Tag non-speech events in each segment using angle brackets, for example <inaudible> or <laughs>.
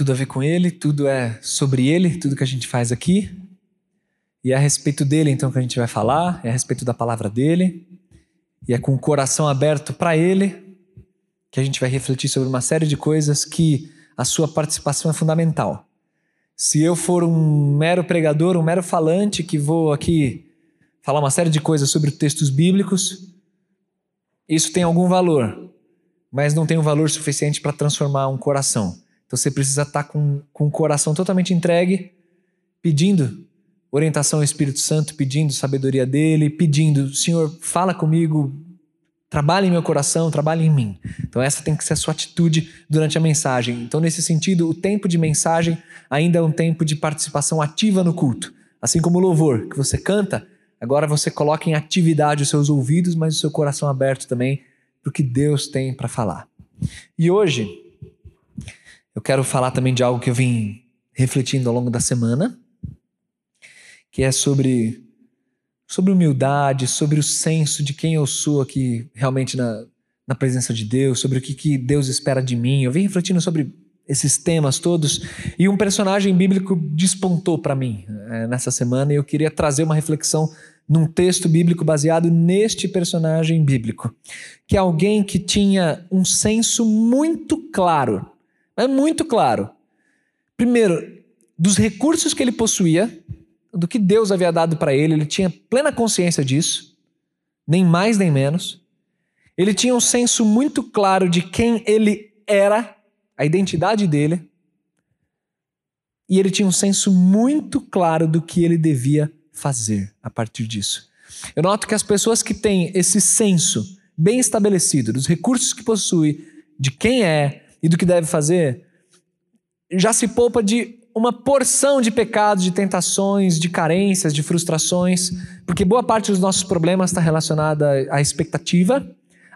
Tudo a ver com Ele, tudo é sobre Ele, tudo que a gente faz aqui. E é a respeito dele, então, que a gente vai falar, é a respeito da palavra dele, e é com o coração aberto para Ele que a gente vai refletir sobre uma série de coisas que a sua participação é fundamental. Se eu for um mero pregador, um mero falante que vou aqui falar uma série de coisas sobre textos bíblicos, isso tem algum valor, mas não tem um valor suficiente para transformar um coração. Então você precisa estar com, com o coração totalmente entregue, pedindo orientação ao Espírito Santo, pedindo sabedoria dele, pedindo, Senhor, fala comigo, trabalhe em meu coração, trabalhe em mim. Então essa tem que ser a sua atitude durante a mensagem. Então nesse sentido, o tempo de mensagem ainda é um tempo de participação ativa no culto. Assim como o louvor que você canta, agora você coloca em atividade os seus ouvidos, mas o seu coração aberto também para o que Deus tem para falar. E hoje, eu quero falar também de algo que eu vim refletindo ao longo da semana, que é sobre sobre humildade, sobre o senso de quem eu sou aqui realmente na, na presença de Deus, sobre o que, que Deus espera de mim. Eu vim refletindo sobre esses temas todos e um personagem bíblico despontou para mim é, nessa semana e eu queria trazer uma reflexão num texto bíblico baseado neste personagem bíblico, que é alguém que tinha um senso muito claro é muito claro. Primeiro, dos recursos que ele possuía, do que Deus havia dado para ele, ele tinha plena consciência disso, nem mais nem menos. Ele tinha um senso muito claro de quem ele era, a identidade dele. E ele tinha um senso muito claro do que ele devia fazer a partir disso. Eu noto que as pessoas que têm esse senso bem estabelecido dos recursos que possui, de quem é, e do que deve fazer, já se poupa de uma porção de pecados, de tentações, de carências, de frustrações, porque boa parte dos nossos problemas está relacionada à expectativa,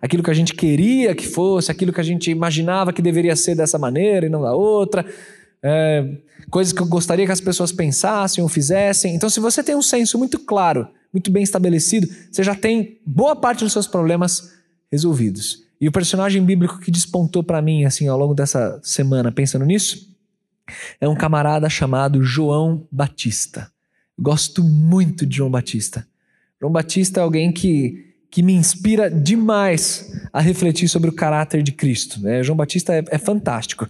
aquilo que a gente queria que fosse, aquilo que a gente imaginava que deveria ser dessa maneira e não da outra, é, coisas que eu gostaria que as pessoas pensassem ou fizessem. Então, se você tem um senso muito claro, muito bem estabelecido, você já tem boa parte dos seus problemas resolvidos. E o personagem bíblico que despontou para mim assim ao longo dessa semana, pensando nisso, é um camarada chamado João Batista. Gosto muito de João Batista. João Batista é alguém que, que me inspira demais a refletir sobre o caráter de Cristo. Né? João Batista é, é fantástico.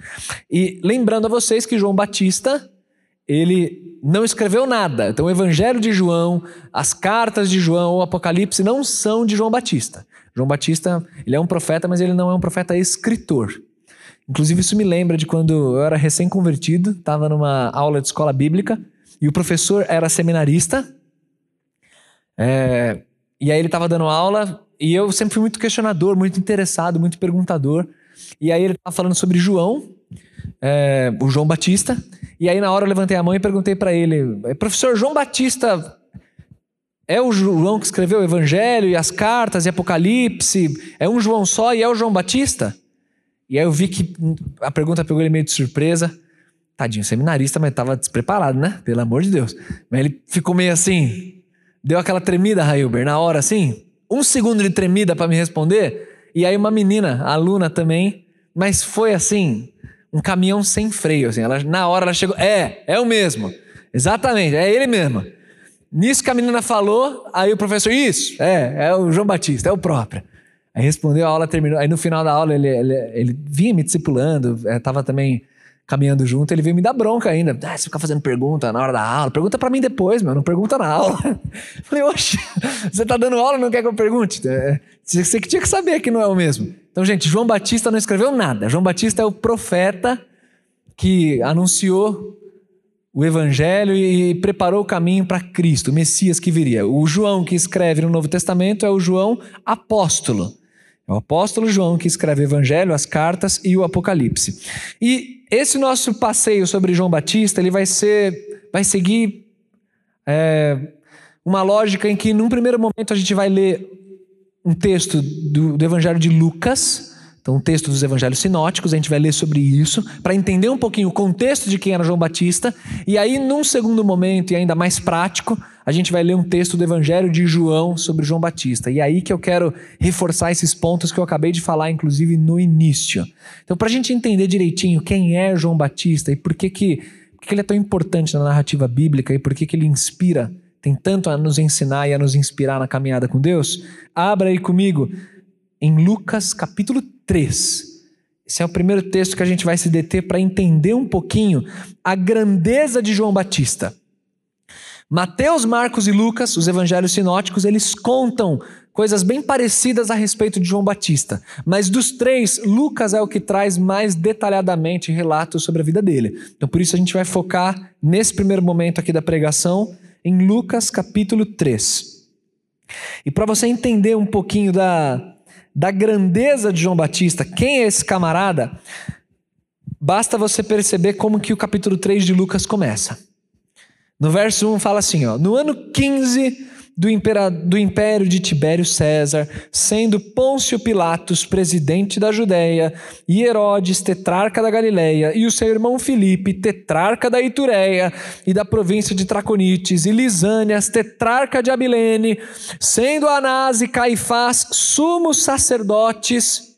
E lembrando a vocês que João Batista ele não escreveu nada. Então, o Evangelho de João, as cartas de João, o Apocalipse não são de João Batista. João Batista, ele é um profeta, mas ele não é um profeta escritor. Inclusive, isso me lembra de quando eu era recém-convertido, estava numa aula de escola bíblica, e o professor era seminarista, é, e aí ele estava dando aula, e eu sempre fui muito questionador, muito interessado, muito perguntador. E aí ele estava falando sobre João, é, o João Batista, e aí na hora eu levantei a mão e perguntei para ele, professor, João Batista é o João que escreveu o Evangelho e as cartas e Apocalipse? É um João só e é o João Batista? E aí eu vi que a pergunta pegou ele meio de surpresa. Tadinho, seminarista, mas estava despreparado, né? Pelo amor de Deus. Mas ele ficou meio assim, deu aquela tremida, Railber, na hora assim, um segundo de tremida para me responder. E aí uma menina, aluna também, mas foi assim, um caminhão sem freio, assim. Ela, na hora ela chegou, é, é o mesmo. Exatamente, é ele mesmo. Nisso que a menina falou, aí o professor, isso, é, é o João Batista, é o próprio. Aí respondeu, a aula terminou. Aí no final da aula ele, ele, ele vinha me discipulando, estava é, também caminhando junto, ele veio me dar bronca ainda. Ah, você fica fazendo pergunta na hora da aula, pergunta para mim depois, meu, não pergunta na aula. <laughs> Falei, oxe, você tá dando aula não quer que eu pergunte? É, você que tinha que saber que não é o mesmo. Então, gente, João Batista não escreveu nada. João Batista é o profeta que anunciou o evangelho e preparou o caminho para Cristo, o Messias que viria. O João que escreve no Novo Testamento é o João apóstolo. É o apóstolo João que escreve o evangelho, as cartas e o Apocalipse. E esse nosso passeio sobre João Batista, ele vai ser, vai seguir é, uma lógica em que, num primeiro momento, a gente vai ler um texto do, do evangelho de Lucas, então, um texto dos evangelhos sinóticos, a gente vai ler sobre isso, para entender um pouquinho o contexto de quem era João Batista, e aí, num segundo momento, e ainda mais prático, a gente vai ler um texto do evangelho de João sobre João Batista. E é aí que eu quero reforçar esses pontos que eu acabei de falar, inclusive, no início. Então, para a gente entender direitinho quem é João Batista e por que, que, por que ele é tão importante na narrativa bíblica e por que, que ele inspira, tem tanto a nos ensinar e a nos inspirar na caminhada com Deus, abra aí comigo em Lucas capítulo 3. Esse é o primeiro texto que a gente vai se deter para entender um pouquinho a grandeza de João Batista. Mateus, Marcos e Lucas, os evangelhos sinóticos, eles contam coisas bem parecidas a respeito de João Batista. Mas dos três, Lucas é o que traz mais detalhadamente relatos sobre a vida dele. Então por isso a gente vai focar nesse primeiro momento aqui da pregação em Lucas capítulo 3. E para você entender um pouquinho da, da grandeza de João Batista, quem é esse camarada, basta você perceber como que o capítulo 3 de Lucas começa. No verso 1 fala assim, ó, no ano 15 do, do império de Tibério César, sendo Pôncio Pilatos presidente da Judéia, e Herodes tetrarca da Galileia, e o seu irmão Filipe tetrarca da Itureia e da província de Traconites, e Lisânias tetrarca de Abilene, sendo Anás e Caifás sumos sacerdotes,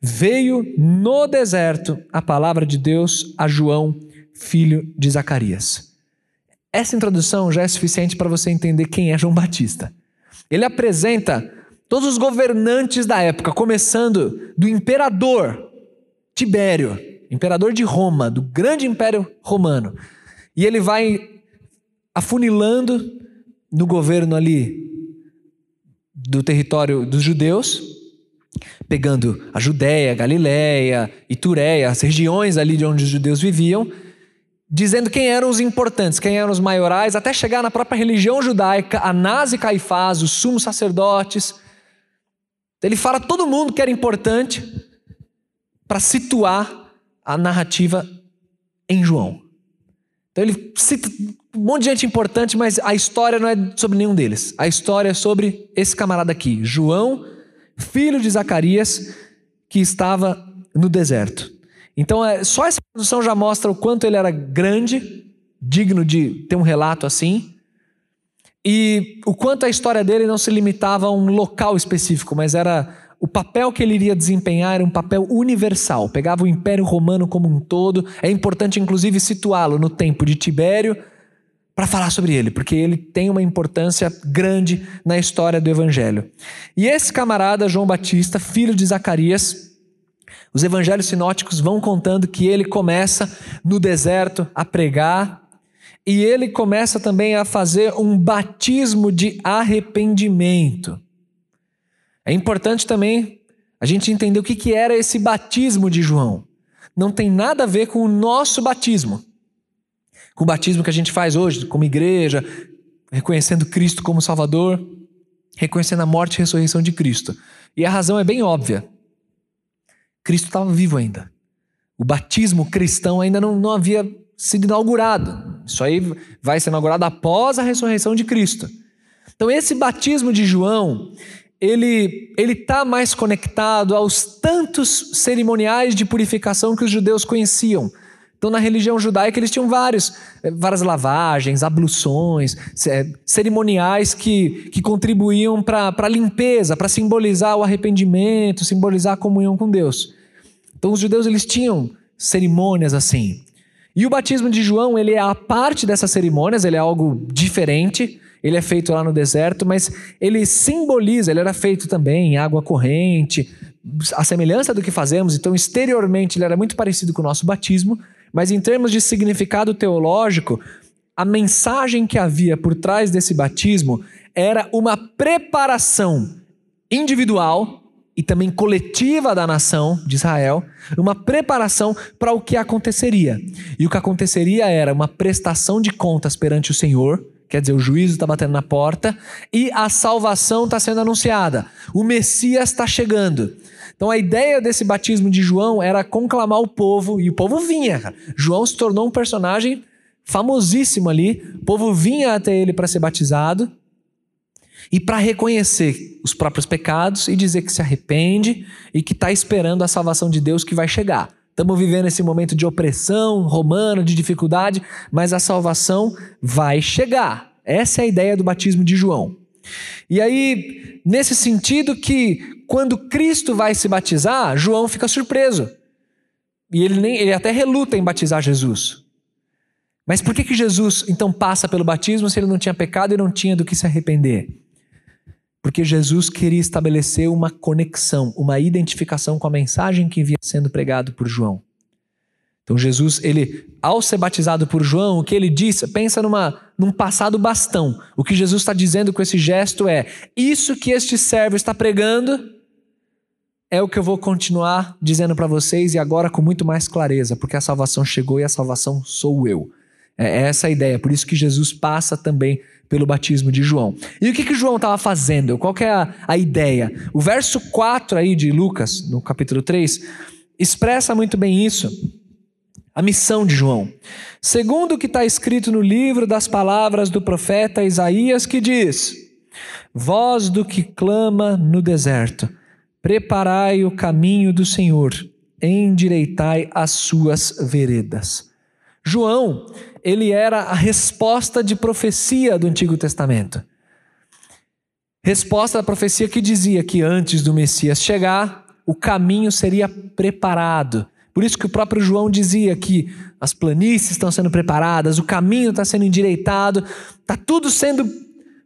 veio no deserto a palavra de Deus a João, filho de Zacarias. Essa introdução já é suficiente para você entender quem é João Batista. Ele apresenta todos os governantes da época, começando do imperador Tibério, imperador de Roma, do grande império romano. E ele vai afunilando no governo ali do território dos judeus, pegando a Judéia, Galiléia, Itureia, as regiões ali de onde os judeus viviam, dizendo quem eram os importantes, quem eram os maiorais, até chegar na própria religião judaica, Anás e Caifás, os sumos sacerdotes. Ele fala todo mundo que era importante para situar a narrativa em João. Então ele cita um monte de gente importante, mas a história não é sobre nenhum deles. A história é sobre esse camarada aqui, João, filho de Zacarias, que estava no deserto. Então, é, só essa introdução já mostra o quanto ele era grande, digno de ter um relato assim, e o quanto a história dele não se limitava a um local específico, mas era o papel que ele iria desempenhar era um papel universal, pegava o Império Romano como um todo. É importante, inclusive, situá-lo no tempo de Tibério para falar sobre ele, porque ele tem uma importância grande na história do Evangelho. E esse camarada, João Batista, filho de Zacarias, os evangelhos sinóticos vão contando que ele começa no deserto a pregar e ele começa também a fazer um batismo de arrependimento. É importante também a gente entender o que, era esse batismo de João. Não tem nada a ver com o nosso batismo, com o batismo que a gente faz hoje, como igreja, reconhecendo Cristo como Salvador, reconhecendo a morte e ressurreição de Cristo. E a razão é bem óbvia. Cristo estava vivo ainda. O batismo cristão ainda não, não havia sido inaugurado. Isso aí vai ser inaugurado após a ressurreição de Cristo. Então esse batismo de João, ele está mais conectado aos tantos cerimoniais de purificação que os judeus conheciam. Então, na religião judaica, eles tinham vários, eh, várias lavagens, abluções, eh, cerimoniais que, que contribuíam para a limpeza, para simbolizar o arrependimento, simbolizar a comunhão com Deus. Então, os judeus eles tinham cerimônias assim. E o batismo de João, ele é a parte dessas cerimônias, ele é algo diferente, ele é feito lá no deserto, mas ele simboliza, ele era feito também em água corrente, a semelhança do que fazemos, então exteriormente ele era muito parecido com o nosso batismo, mas em termos de significado teológico, a mensagem que havia por trás desse batismo era uma preparação individual e também coletiva da nação de Israel, uma preparação para o que aconteceria. E o que aconteceria era uma prestação de contas perante o Senhor, quer dizer, o juízo está batendo na porta, e a salvação está sendo anunciada. O Messias está chegando. Então a ideia desse batismo de João era conclamar o povo, e o povo vinha. João se tornou um personagem famosíssimo ali, o povo vinha até ele para ser batizado e para reconhecer os próprios pecados e dizer que se arrepende e que está esperando a salvação de Deus que vai chegar. Estamos vivendo esse momento de opressão romana, de dificuldade, mas a salvação vai chegar. Essa é a ideia do batismo de João. E aí, nesse sentido que quando Cristo vai se batizar, João fica surpreso. E ele, nem, ele até reluta em batizar Jesus. Mas por que, que Jesus então passa pelo batismo se ele não tinha pecado e não tinha do que se arrepender? Porque Jesus queria estabelecer uma conexão, uma identificação com a mensagem que vinha sendo pregado por João. Então Jesus, ele, ao ser batizado por João, o que ele disse, pensa numa, num passado bastão. O que Jesus está dizendo com esse gesto é: isso que este servo está pregando é o que eu vou continuar dizendo para vocês e agora com muito mais clareza, porque a salvação chegou e a salvação sou eu. É essa a ideia, por isso que Jesus passa também pelo batismo de João. E o que, que João estava fazendo? Qual é a, a ideia? O verso 4 aí de Lucas, no capítulo 3, expressa muito bem isso. A missão de João. Segundo o que está escrito no livro das palavras do profeta Isaías, que diz: Voz do que clama no deserto, preparai o caminho do Senhor, endireitai as suas veredas. João, ele era a resposta de profecia do Antigo Testamento. Resposta da profecia que dizia que antes do Messias chegar, o caminho seria preparado. Por isso que o próprio João dizia que as planícies estão sendo preparadas, o caminho está sendo endireitado, está tudo sendo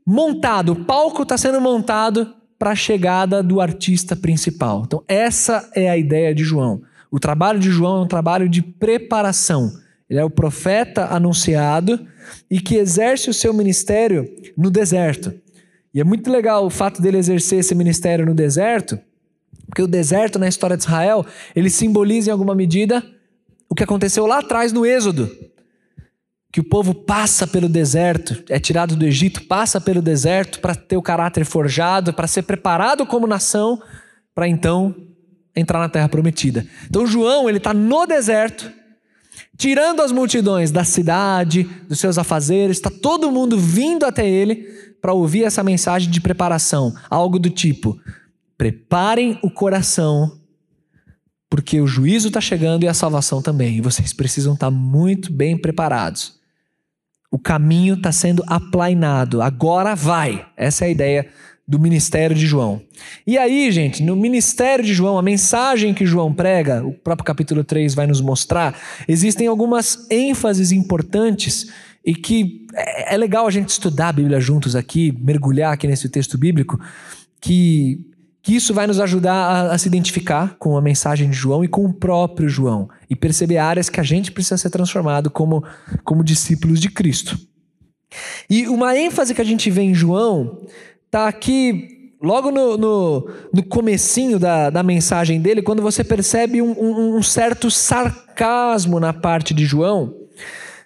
montado, o palco está sendo montado para a chegada do artista principal. Então, essa é a ideia de João. O trabalho de João é um trabalho de preparação ele é o profeta anunciado e que exerce o seu ministério no deserto. E é muito legal o fato dele exercer esse ministério no deserto, porque o deserto na história de Israel, ele simboliza em alguma medida o que aconteceu lá atrás no Êxodo. Que o povo passa pelo deserto, é tirado do Egito, passa pelo deserto para ter o caráter forjado, para ser preparado como nação, para então entrar na terra prometida. Então João, ele está no deserto, tirando as multidões da cidade, dos seus afazeres, está todo mundo vindo até ele para ouvir essa mensagem de preparação, algo do tipo: preparem o coração, porque o juízo está chegando e a salvação também, e vocês precisam estar tá muito bem preparados. O caminho está sendo aplainado, agora vai. Essa é a ideia do ministério de João. E aí, gente, no ministério de João, a mensagem que João prega, o próprio capítulo 3 vai nos mostrar, existem algumas ênfases importantes e que é, é legal a gente estudar a Bíblia juntos aqui, mergulhar aqui nesse texto bíblico, que, que isso vai nos ajudar a, a se identificar com a mensagem de João e com o próprio João e perceber áreas que a gente precisa ser transformado como, como discípulos de Cristo. E uma ênfase que a gente vê em João está aqui logo no, no, no comecinho da, da mensagem dele, quando você percebe um, um, um certo sarcasmo na parte de João.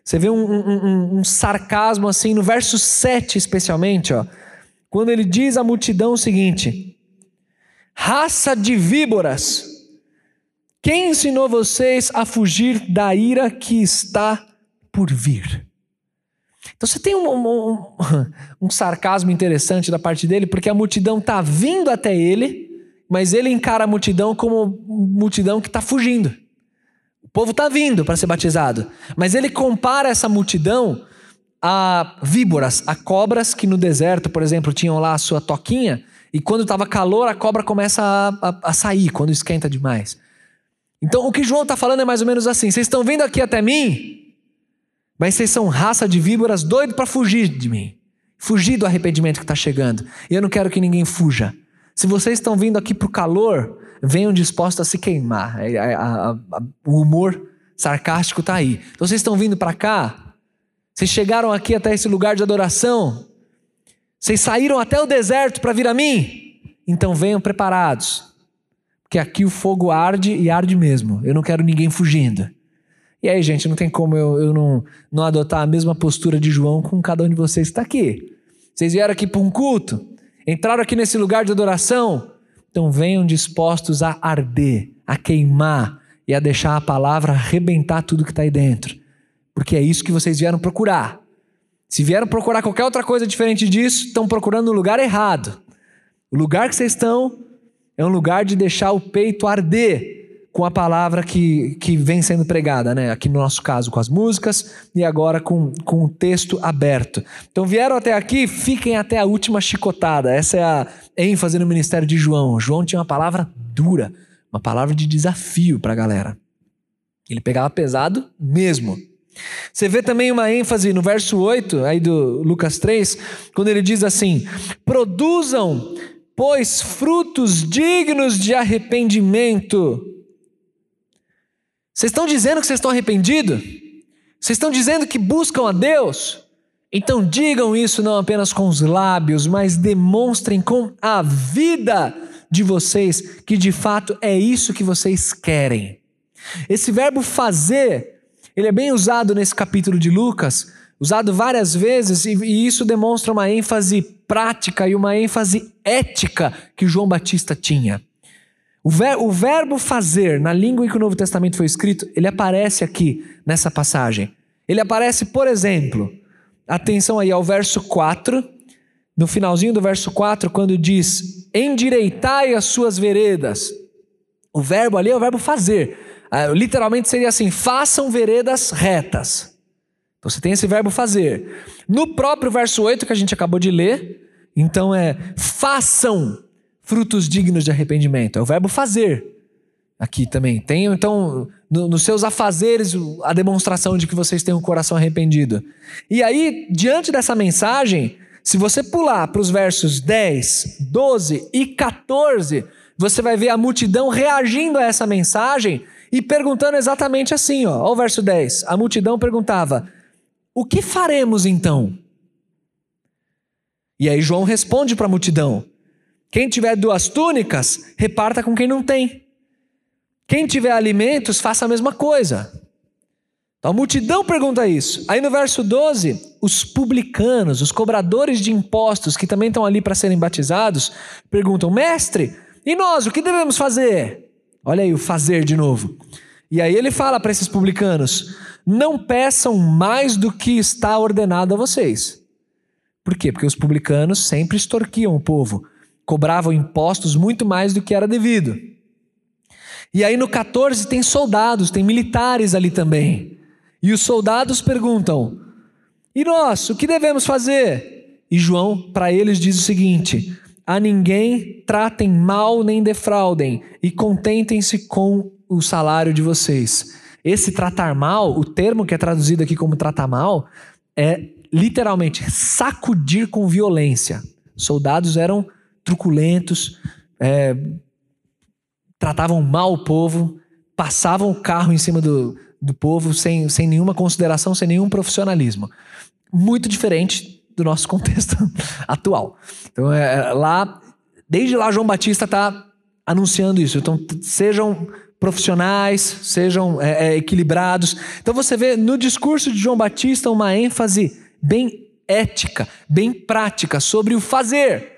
Você vê um, um, sarcasmo assim no verso 7 especialmente, ó, quando ele diz à multidão o seguinte: raça de víboras, quem ensinou vocês a fugir da ira que está por vir? Então você tem um, um, <laughs> um, sarcasmo interessante da parte dele, porque a multidão está vindo até ele, mas ele encara a multidão como multidão que está fugindo. O povo está vindo para ser batizado, mas ele compara essa multidão a víboras, a cobras que no deserto, por exemplo, tinham lá a sua toquinha, e quando estava calor, a cobra começa a, a, a sair, quando esquenta demais. Então o que João está falando é mais ou menos assim: vocês estão vindo aqui até mim, mas vocês são raça de víboras doido para fugir de mim. Fugir do arrependimento que está chegando. E eu não quero que ninguém fuja. Se vocês estão vindo aqui para o calor, venham dispostos a se queimar. A, a, a, o humor sarcástico está aí. Então vocês estão vindo para cá, vocês chegaram aqui até esse lugar de adoração, vocês saíram até o deserto para vir a mim, então venham preparados. porque aqui o fogo arde e arde mesmo. Eu não quero ninguém fugindo. E aí, gente, não tem como eu, eu não, não adotar a mesma postura de João com cada um de vocês que está aqui. Vocês vieram aqui para um culto, entraram aqui nesse lugar de adoração, então venham dispostos a arder, a queimar e a deixar a palavra arrebentar tudo que está aí dentro. Porque é isso que vocês vieram procurar. Se vieram procurar qualquer outra coisa diferente disso, estão procurando no lugar errado. O lugar que vocês estão é um lugar de deixar o peito arder com a palavra que, que vem sendo pregada, né? Aqui no nosso caso, com as músicas e agora com, com o texto aberto. Então vieram até aqui, fiquem até a última chicotada. Essa é a ênfase no ministério de João. João tinha uma palavra dura, uma palavra de desafio para a galera. Ele pegava pesado mesmo. Você vê também uma ênfase no verso 8, aí do Lucas 3, quando ele diz assim: produzam, pois, frutos dignos de arrependimento vocês estão dizendo que vocês estão arrependidos? Vocês estão dizendo que buscam a Deus? Então digam isso não apenas com os lábios, mas demonstrem com a vida de vocês que de fato é isso que vocês querem. Esse verbo fazer, ele é bem usado nesse capítulo de Lucas, usado várias vezes, e, isso demonstra uma ênfase prática e uma ênfase ética que João Batista tinha. O, ver, o verbo fazer, na língua em que o Novo Testamento foi escrito, ele aparece aqui nessa passagem. Ele aparece, por exemplo, atenção aí ao verso 4, no finalzinho do verso 4, quando diz: endireitai as suas veredas. O verbo ali é o verbo fazer. Ah, literalmente seria assim: façam veredas retas. Então você tem esse verbo fazer. No próprio verso 8 que a gente acabou de ler, então é façam frutos dignos de arrependimento. É o verbo fazer. Aqui também. Tem, então, no, nos seus afazeres, a demonstração de que vocês têm um coração arrependido. E aí, diante dessa mensagem, se você pular para os versos 10, 12 e 14, você vai ver a multidão reagindo a essa mensagem e perguntando exatamente assim, ó. Olha o verso 10. A multidão perguntava: O que faremos então? E aí João responde para a multidão: quem tiver duas túnicas, reparta com quem não tem. Quem tiver alimentos, faça a mesma coisa. Então a multidão pergunta isso. Aí no verso 12, os publicanos, os cobradores de impostos, que também estão ali para serem batizados, perguntam: Mestre, e nós, o que devemos fazer? Olha aí o fazer de novo. E aí ele fala para esses publicanos: Não peçam mais do que está ordenado a vocês. Por quê? Porque os publicanos sempre extorquiam o povo cobravam impostos muito mais do que era devido. E aí no 14 tem soldados, tem militares ali também. E os soldados perguntam: E nós, o que devemos fazer? E João, para eles, diz o seguinte: A ninguém tratem mal nem defraudem, e contentem-se com o salário de vocês. Esse tratar mal, o termo que é traduzido aqui como tratar mal, é literalmente sacudir com violência. Soldados eram truculentos, é, tratavam mal o povo, passavam o carro em cima do, do povo sem, sem nenhuma consideração, sem nenhum profissionalismo. Muito diferente do nosso <laughs> contexto atual. Então, é, é, lá, desde lá, João Batista está anunciando isso. Então, sejam profissionais, sejam é, é, equilibrados. Então, você vê no discurso de João Batista uma ênfase bem ética, bem prática sobre o fazer.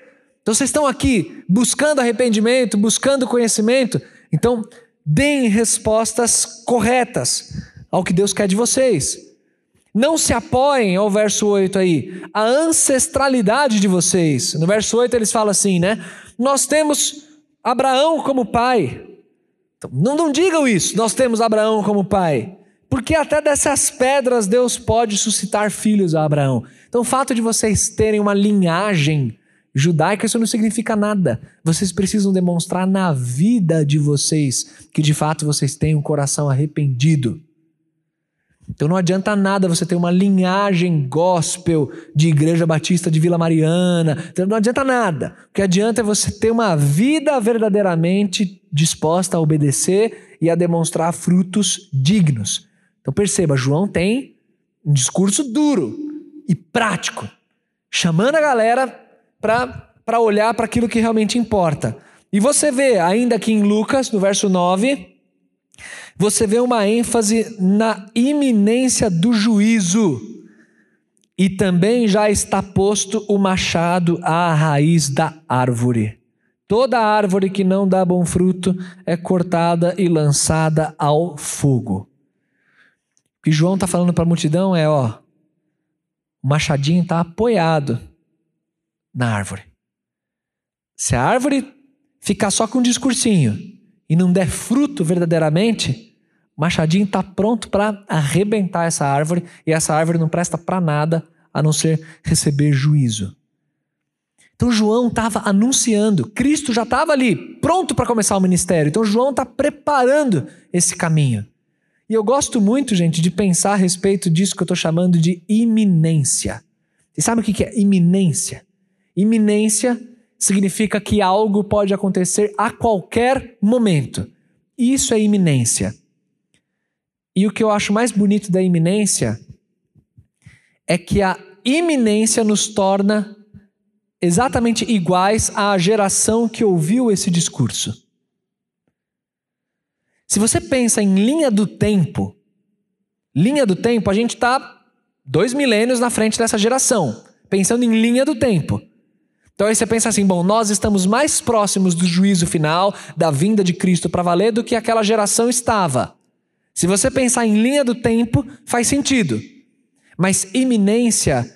Então vocês estão aqui buscando arrependimento, buscando conhecimento. Então, deem respostas corretas ao que Deus quer de vocês. Não se apoiem ao verso 8 aí, a ancestralidade de vocês. No verso 8 eles falam assim, né? Nós temos Abraão como pai. Então, não, não digam isso, nós temos Abraão como pai. Porque até dessas pedras Deus pode suscitar filhos a Abraão. Então, o fato de vocês terem uma linhagem judaica, isso não significa nada. Vocês precisam demonstrar na vida de vocês que de fato vocês têm um coração arrependido. Então não adianta nada você ter uma linhagem gospel de Igreja Batista de Vila Mariana. Então não adianta nada. O que adianta é você ter uma vida verdadeiramente disposta a obedecer e a demonstrar frutos dignos. Então perceba, João tem um discurso duro e prático, chamando a galera para olhar para aquilo que realmente importa. E você vê, ainda aqui em Lucas, no verso 9, você vê uma ênfase na iminência do juízo. E também já está posto o machado à raiz da árvore. Toda árvore que não dá bom fruto é cortada e lançada ao fogo. O que João está falando para a multidão é: ó, o machadinho está apoiado na árvore. Se a árvore ficar só com um discursinho e não der fruto verdadeiramente, machadinho está pronto para arrebentar essa árvore e essa árvore não presta para nada a não ser receber juízo. Então João estava anunciando, Cristo já estava ali, pronto para começar o ministério. Então João está preparando esse caminho. E eu gosto muito, gente, de pensar a respeito disso que eu estou chamando de iminência. Você sabe o que é iminência? Iminência significa que algo pode acontecer a qualquer momento. Isso é iminência. E o que eu acho mais bonito da iminência é que a iminência nos torna exatamente iguais à geração que ouviu esse discurso. Se você pensa em linha do tempo, linha do tempo, a gente está dois milênios na frente dessa geração, pensando em linha do tempo. Então aí você pensa assim: bom, nós estamos mais próximos do juízo final, da vinda de Cristo para valer, do que aquela geração estava. Se você pensar em linha do tempo, faz sentido. Mas iminência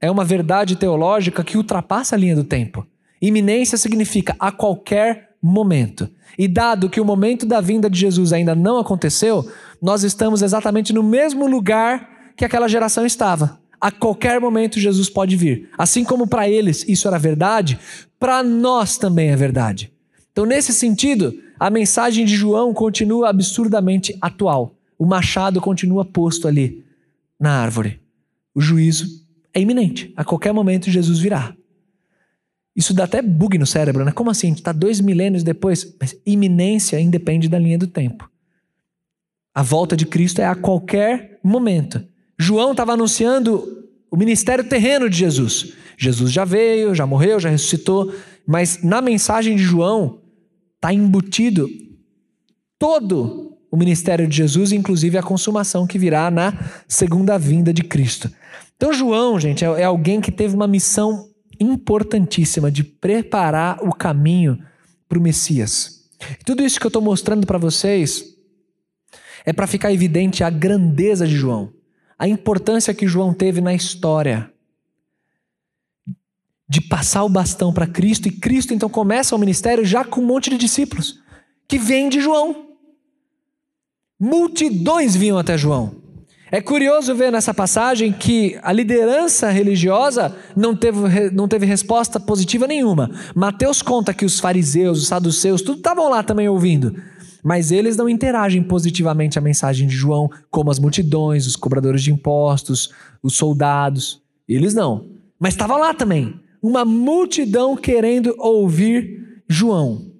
é uma verdade teológica que ultrapassa a linha do tempo. Iminência significa a qualquer momento. E dado que o momento da vinda de Jesus ainda não aconteceu, nós estamos exatamente no mesmo lugar que aquela geração estava. A qualquer momento Jesus pode vir. Assim como para eles isso era verdade, para nós também é verdade. Então, nesse sentido, a mensagem de João continua absurdamente atual. O machado continua posto ali na árvore. O juízo é iminente. A qualquer momento Jesus virá. Isso dá até bug no cérebro, né? Como assim? A gente está dois milênios depois? Mas iminência independe da linha do tempo. A volta de Cristo é a qualquer momento. João estava anunciando o ministério terreno de Jesus. Jesus já veio, já morreu, já ressuscitou, mas na mensagem de João está embutido todo o ministério de Jesus, inclusive a consumação que virá na segunda vinda de Cristo. Então, João, gente, é, é alguém que teve uma missão importantíssima de preparar o caminho para o Messias. Tudo isso que eu estou mostrando para vocês é para ficar evidente a grandeza de João, a importância que João teve na história de passar o bastão para Cristo, e Cristo então começa o ministério já com um monte de discípulos que vêm de João. Multidões vinham até João. É curioso ver nessa passagem que a liderança religiosa não teve, não teve resposta positiva nenhuma. Mateus conta que os fariseus, os saduceus, tudo estavam lá também ouvindo. Mas eles não interagem positivamente a mensagem de João, como as multidões, os cobradores de impostos, os soldados. Eles não. Mas estavam lá também. Uma multidão querendo ouvir João.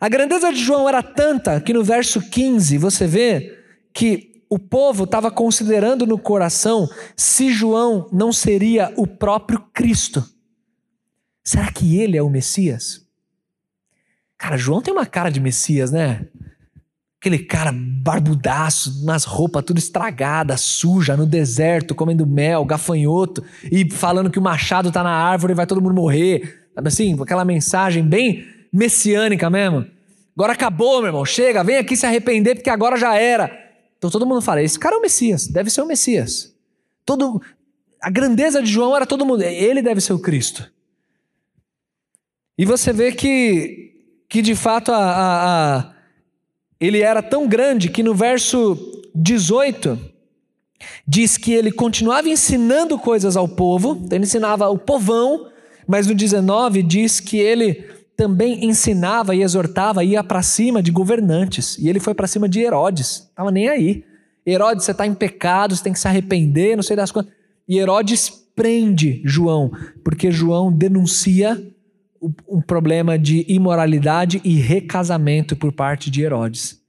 A grandeza de João era tanta que no verso 15 você vê que o povo estava considerando no coração se João não seria o próprio Cristo. Será que ele é o Messias? Cara, João tem uma cara de Messias, né? Aquele cara barbudaço, nas roupas tudo estragada, suja, no deserto, comendo mel, gafanhoto e falando que o machado tá na árvore e vai todo mundo morrer. Sabe assim? Aquela mensagem bem messiânica mesmo. Agora acabou, meu irmão. Chega, vem aqui se arrepender porque agora já era. Então todo mundo fala: esse cara é o Messias, deve ser o Messias. Todo, a grandeza de João era todo mundo, ele deve ser o Cristo. E você vê que, que de fato a, a, a, ele era tão grande que no verso 18 diz que ele continuava ensinando coisas ao povo, então ele ensinava o povão, mas no 19 diz que ele também ensinava e exortava, ia para cima de governantes. E ele foi para cima de Herodes. Estava nem aí. Herodes, você está em pecado, você tem que se arrepender, não sei das coisas. E Herodes prende João, porque João denuncia um problema de imoralidade e recasamento por parte de Herodes.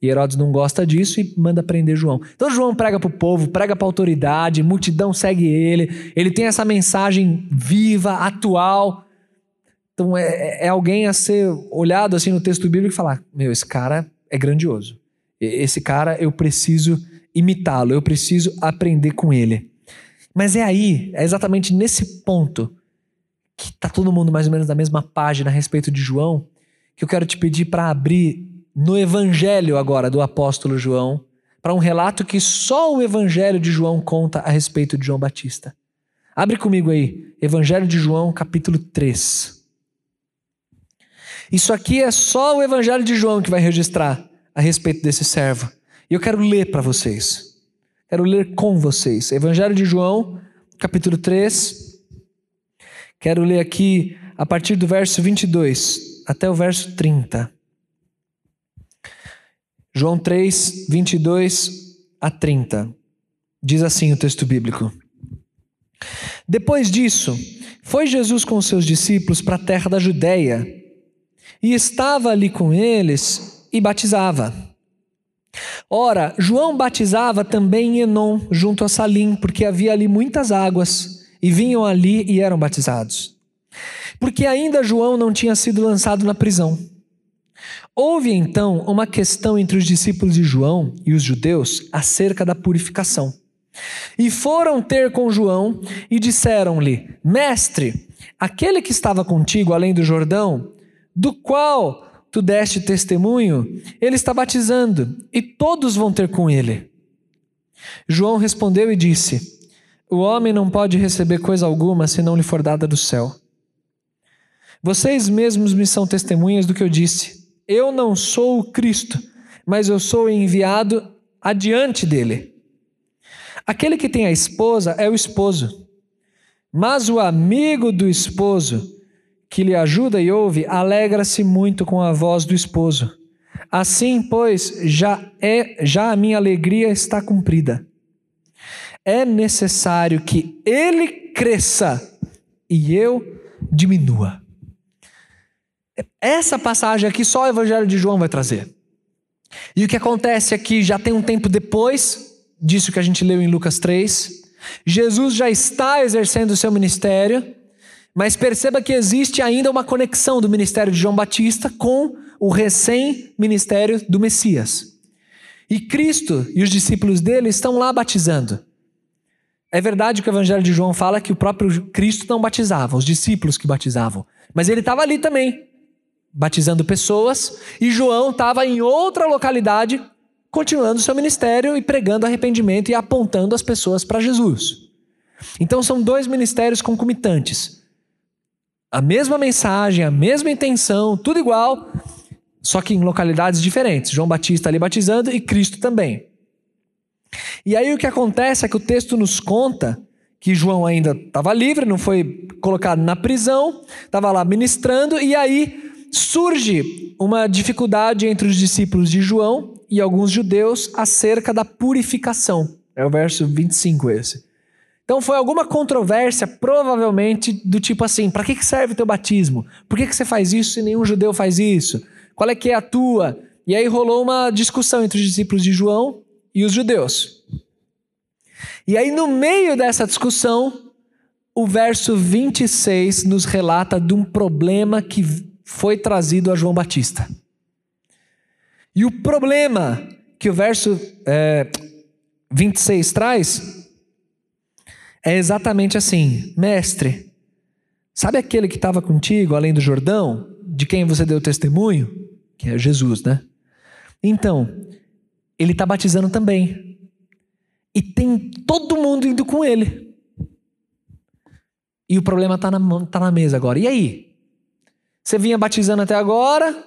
E Herodes não gosta disso e manda prender João. Então João prega para o povo, prega para a autoridade, multidão segue ele. Ele tem essa mensagem viva, atual Então é, é alguém a ser olhado assim no texto bíblico e falar: meu, esse cara é grandioso. Esse cara eu preciso imitá-lo, eu preciso aprender com ele. Mas é aí, é exatamente nesse ponto que está todo mundo mais ou menos na mesma página a respeito de João, que eu quero te pedir para abrir no Evangelho agora do apóstolo João, para um relato que só o Evangelho de João conta a respeito de João Batista. Abre comigo aí, Evangelho de João, capítulo 3. Isso aqui é só o Evangelho de João que vai registrar a respeito desse servo. E eu quero ler para vocês. Quero ler com vocês. Evangelho de João, capítulo 3. Quero ler aqui a partir do verso 22 até o verso 30. João 3, 22 a 30. Diz assim o texto bíblico. Depois disso, foi Jesus com seus discípulos para a terra da Judéia e estava ali com eles e batizava. Ora, João batizava também em Enon, junto a Salim, porque havia ali muitas águas, e vinham ali e eram batizados. Porque ainda João não tinha sido lançado na prisão. Houve então uma questão entre os discípulos de João e os judeus acerca da purificação. E foram ter com João e disseram-lhe: Mestre, aquele que estava contigo além do Jordão, do qual tu deste testemunho, ele está batizando e todos vão ter com ele. João respondeu e disse: O homem não pode receber coisa alguma se não lhe for dada do céu. Vocês mesmos me são testemunhas do que eu disse. Eu não sou o Cristo, mas eu sou enviado adiante dele. Aquele que tem a esposa é o esposo, mas o amigo do esposo que lhe ajuda e ouve, alegra-se muito com a voz do esposo. Assim, pois, já é já a minha alegria está cumprida. É necessário que ele cresça e eu diminua. Essa passagem aqui só o Evangelho de João vai trazer. E o que acontece aqui já tem um tempo depois disso que a gente leu em Lucas 3. Jesus já está exercendo o seu ministério mas perceba que existe ainda uma conexão do ministério de João Batista com o recém-ministério do Messias. E Cristo e os discípulos dele estão lá batizando. É verdade que o Evangelho de João fala que o próprio Cristo não batizava, os discípulos que batizavam. Mas ele estava ali também, batizando pessoas, e João estava em outra localidade, continuando seu ministério e pregando arrependimento e apontando as pessoas para Jesus. Então são dois ministérios concomitantes a mesma mensagem, a mesma intenção, tudo igual, só que em localidades diferentes. João Batista ali batizando e Cristo também. E aí o que acontece é que o texto nos conta que João ainda estava livre, não foi colocado na prisão, estava lá ministrando, e aí surge uma dificuldade entre os discípulos de João e alguns judeus acerca da purificação. É o verso 25 esse. Então foi alguma controvérsia, provavelmente do tipo assim: para que serve o teu batismo? Por que você faz isso se nenhum judeu faz isso? Qual é que é a tua? E aí rolou uma discussão entre os discípulos de João e os judeus. E aí, no meio dessa discussão, o verso 26 nos relata de um problema que foi trazido a João Batista. E o problema que o verso é, 26 traz é exatamente assim: Mestre, sabe aquele que estava contigo além do Jordão, de quem você deu testemunho? Que é Jesus, né? Então, ele está batizando também. E tem todo mundo indo com ele. E o problema está na, tá na mesa agora. E aí? Você vinha batizando até agora,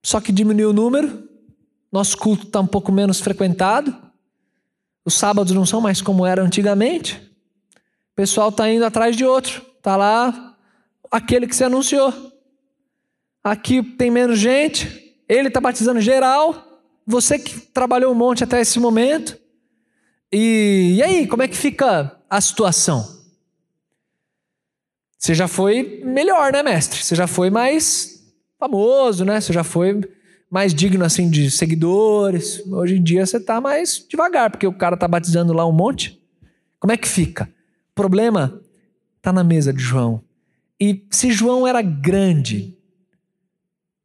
só que diminuiu o número, nosso culto está um pouco menos frequentado. Os sábados não são mais como eram antigamente. O pessoal está indo atrás de outro. Está lá aquele que se anunciou. Aqui tem menos gente. Ele está batizando geral. Você que trabalhou um monte até esse momento. E, e aí, como é que fica a situação? Você já foi melhor, né, mestre? Você já foi mais famoso, né? Você já foi mais digno assim de seguidores. Hoje em dia você tá mais devagar, porque o cara tá batizando lá um monte. Como é que fica? O problema tá na mesa de João. E se João era grande,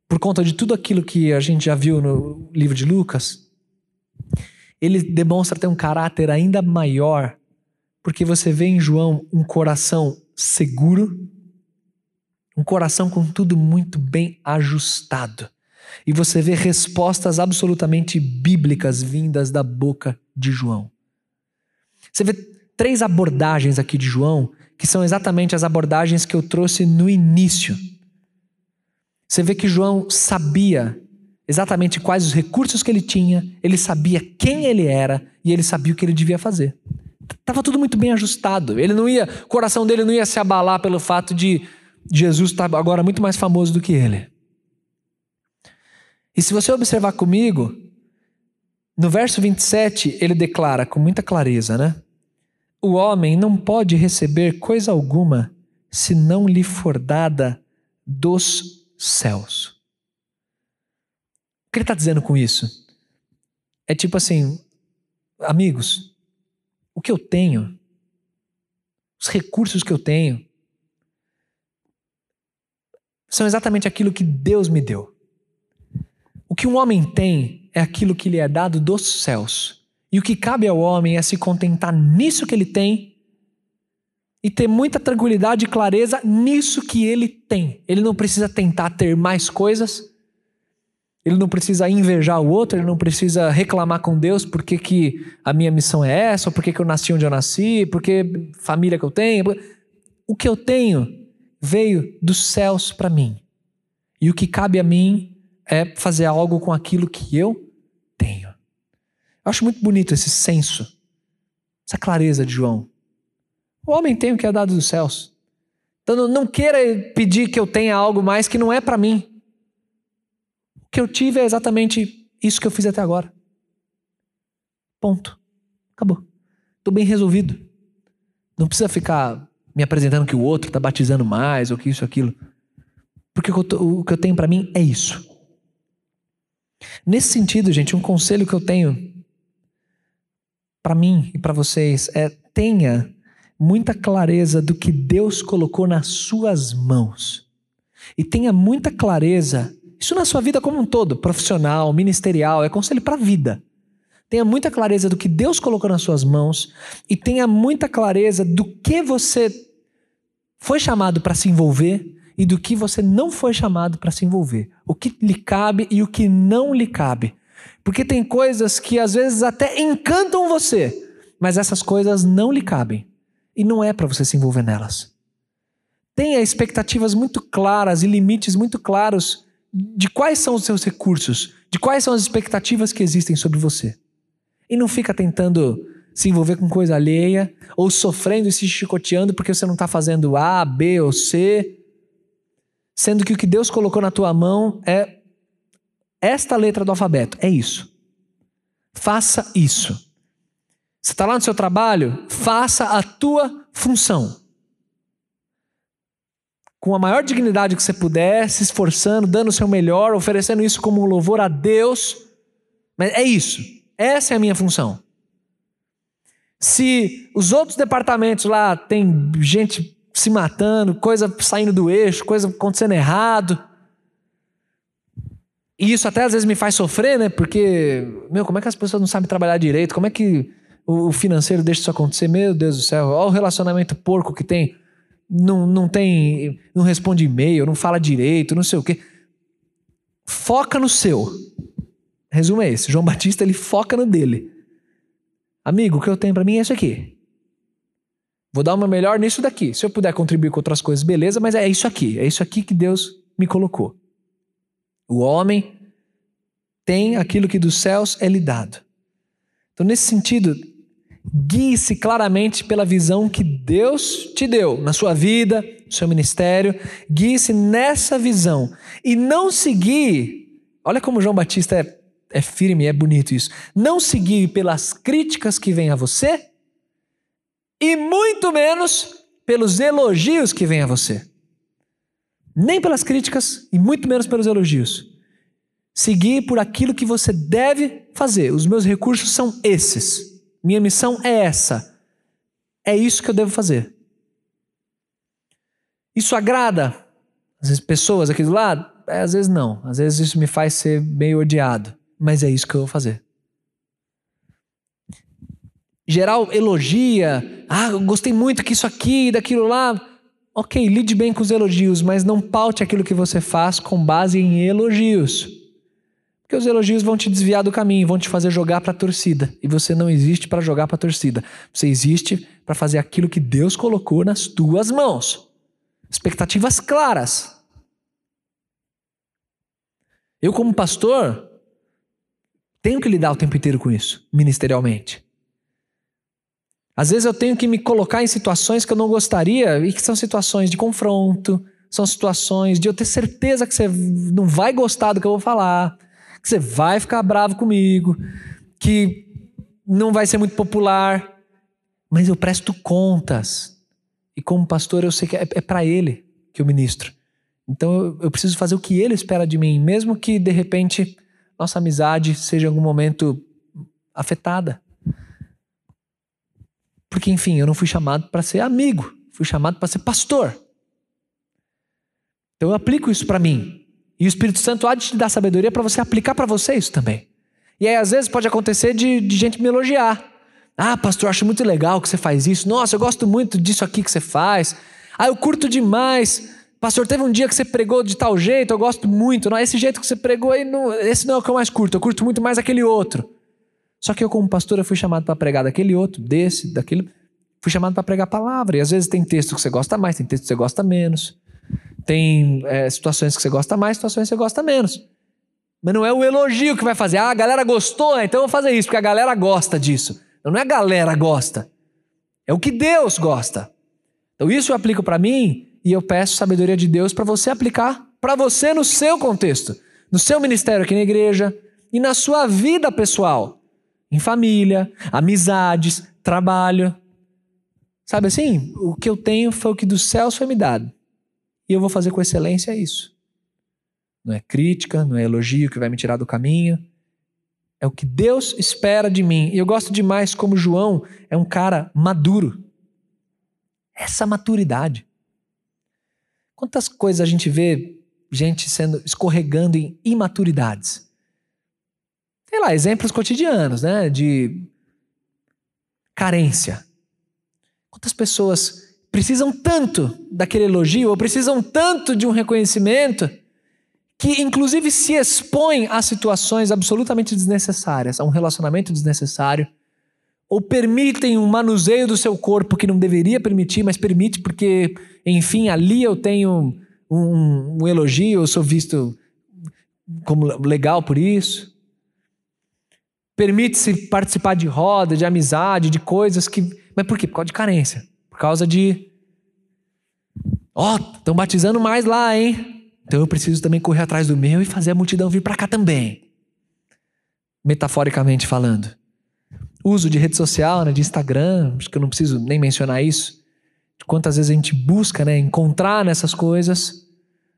por conta de tudo aquilo que a gente já viu no livro de Lucas, ele demonstra ter um caráter ainda maior, porque você vê em João um coração seguro, um coração com tudo muito bem ajustado. E você vê respostas absolutamente bíblicas vindas da boca de João. Você vê três abordagens aqui de João, que são exatamente as abordagens que eu trouxe no início. Você vê que João sabia exatamente quais os recursos que ele tinha, ele sabia quem ele era e ele sabia o que ele devia fazer. Tava tudo muito bem ajustado. Ele não ia, o coração dele não ia se abalar pelo fato de Jesus estar agora muito mais famoso do que ele. E se você observar comigo, no verso 27, ele declara com muita clareza, né? O homem não pode receber coisa alguma se não lhe for dada dos céus. O que ele está dizendo com isso? É tipo assim, amigos, o que eu tenho, os recursos que eu tenho, são exatamente aquilo que Deus me deu. O que um homem tem é aquilo que lhe é dado dos céus. E o que cabe ao homem é se contentar nisso que ele tem e ter muita tranquilidade e clareza nisso que ele tem. Ele não precisa tentar ter mais coisas, ele não precisa invejar o outro, ele não precisa reclamar com Deus porque que a minha missão é essa, ou porque que eu nasci onde eu nasci, porque família que eu tenho. O que eu tenho veio dos céus para mim. E o que cabe a mim é fazer algo com aquilo que eu tenho. Eu acho muito bonito esse senso, essa clareza de João. O homem tem o que é dado dos céus. Então não queira pedir que eu tenha algo mais que não é para mim. O que eu tive é exatamente isso que eu fiz até agora. Ponto. Acabou. Estou bem resolvido. Não precisa ficar me apresentando que o outro está batizando mais ou que isso, aquilo. Porque o que eu tenho para mim é isso. Nesse sentido, gente, um conselho que eu tenho para mim e para vocês é tenha muita clareza do que Deus colocou nas suas mãos. E tenha muita clareza, isso na sua vida como um todo, profissional, ministerial, é conselho para a vida. Tenha muita clareza do que Deus colocou nas suas mãos e tenha muita clareza do que você foi chamado para se envolver e do que você não foi chamado para se envolver. O que lhe cabe e o que não lhe cabe. Porque tem coisas que às vezes até encantam você, mas essas coisas não lhe cabem. E não é para você se envolver nelas. Tenha expectativas muito claras e limites muito claros de quais são os seus recursos, de quais são as expectativas que existem sobre você. E não fica tentando se envolver com coisa alheia ou sofrendo e se chicoteando porque você não está fazendo A, B ou C sendo que o que Deus colocou na tua mão é esta letra do alfabeto, é isso. Faça isso. Você está lá no seu trabalho? Faça a tua função. Com a maior dignidade que você puder, se esforçando, dando o seu melhor, oferecendo isso como um louvor a Deus. Mas é isso. Essa é a minha função. Se os outros departamentos lá tem gente se matando, coisa saindo do eixo, coisa acontecendo errado. E isso até às vezes me faz sofrer, né? Porque, meu, como é que as pessoas não sabem trabalhar direito? Como é que o financeiro deixa isso acontecer? Meu Deus do céu, olha o relacionamento porco que tem. Não, não tem. Não responde e-mail, não fala direito, não sei o quê. Foca no seu. Resumo é esse: João Batista ele foca no dele. Amigo, o que eu tenho para mim é isso aqui. Vou dar uma melhor nisso daqui. Se eu puder contribuir com outras coisas, beleza, mas é isso aqui. É isso aqui que Deus me colocou. O homem tem aquilo que dos céus é lhe dado. Então, nesse sentido, guie-se claramente pela visão que Deus te deu na sua vida, no seu ministério. Guie-se nessa visão. E não seguir. Olha como João Batista é, é firme, é bonito isso. Não seguir pelas críticas que vêm a você e muito menos pelos elogios que vêm a você. Nem pelas críticas e muito menos pelos elogios. Seguir por aquilo que você deve fazer. Os meus recursos são esses. Minha missão é essa. É isso que eu devo fazer. Isso agrada às vezes pessoas aqui do lado? É, às vezes não. Às vezes isso me faz ser meio odiado. Mas é isso que eu vou fazer. Geral elogia. Ah, eu gostei muito que isso aqui, daquilo lá. Ok, lide bem com os elogios, mas não paute aquilo que você faz com base em elogios. Porque os elogios vão te desviar do caminho, vão te fazer jogar para a torcida. E você não existe para jogar para a torcida. Você existe para fazer aquilo que Deus colocou nas tuas mãos. Expectativas claras. Eu, como pastor, tenho que lidar o tempo inteiro com isso, ministerialmente. Às vezes eu tenho que me colocar em situações que eu não gostaria e que são situações de confronto, são situações de eu ter certeza que você não vai gostar do que eu vou falar, que você vai ficar bravo comigo, que não vai ser muito popular, mas eu presto contas. E como pastor, eu sei que é, é para ele que eu ministro. Então eu, eu preciso fazer o que ele espera de mim, mesmo que de repente nossa amizade seja em algum momento afetada. Porque, enfim, eu não fui chamado para ser amigo, fui chamado para ser pastor. Então eu aplico isso para mim. E o Espírito Santo há de te dar sabedoria para você aplicar para você isso também. E aí, às vezes, pode acontecer de, de gente me elogiar. Ah, pastor, acho muito legal que você faz isso. Nossa, eu gosto muito disso aqui que você faz. Ah, eu curto demais. Pastor, teve um dia que você pregou de tal jeito, eu gosto muito. Não, esse jeito que você pregou aí, não, esse não é o que eu mais curto. Eu curto muito mais aquele outro. Só que eu, como pastor, eu fui chamado para pregar daquele outro, desse, daquele. Fui chamado para pregar a palavra. E às vezes tem texto que você gosta mais, tem texto que você gosta menos. Tem é, situações que você gosta mais, situações que você gosta menos. Mas não é o elogio que vai fazer. Ah, a galera gostou, então eu vou fazer isso, porque a galera gosta disso. Não é a galera gosta. É o que Deus gosta. Então isso eu aplico para mim e eu peço sabedoria de Deus para você aplicar para você no seu contexto, no seu ministério aqui na igreja e na sua vida pessoal, em família, amizades, trabalho. Sabe assim? O que eu tenho foi o que dos céus foi me dado. E eu vou fazer com excelência isso. Não é crítica, não é elogio que vai me tirar do caminho. É o que Deus espera de mim. E eu gosto demais como João é um cara maduro. Essa maturidade. Quantas coisas a gente vê gente sendo escorregando em imaturidades? Sei lá, exemplos cotidianos, né? De carência. Quantas pessoas precisam tanto daquele elogio, ou precisam tanto de um reconhecimento, que inclusive se expõem a situações absolutamente desnecessárias, a um relacionamento desnecessário, ou permitem um manuseio do seu corpo que não deveria permitir, mas permite porque, enfim, ali eu tenho um, um elogio, eu sou visto como legal por isso. Permite-se participar de roda, de amizade, de coisas que. Mas por quê? Por causa de carência causa de. Ó, oh, estão batizando mais lá, hein? Então eu preciso também correr atrás do meu e fazer a multidão vir para cá também. Metaforicamente falando. Uso de rede social, né, de Instagram, acho que eu não preciso nem mencionar isso. Quantas vezes a gente busca né, encontrar nessas coisas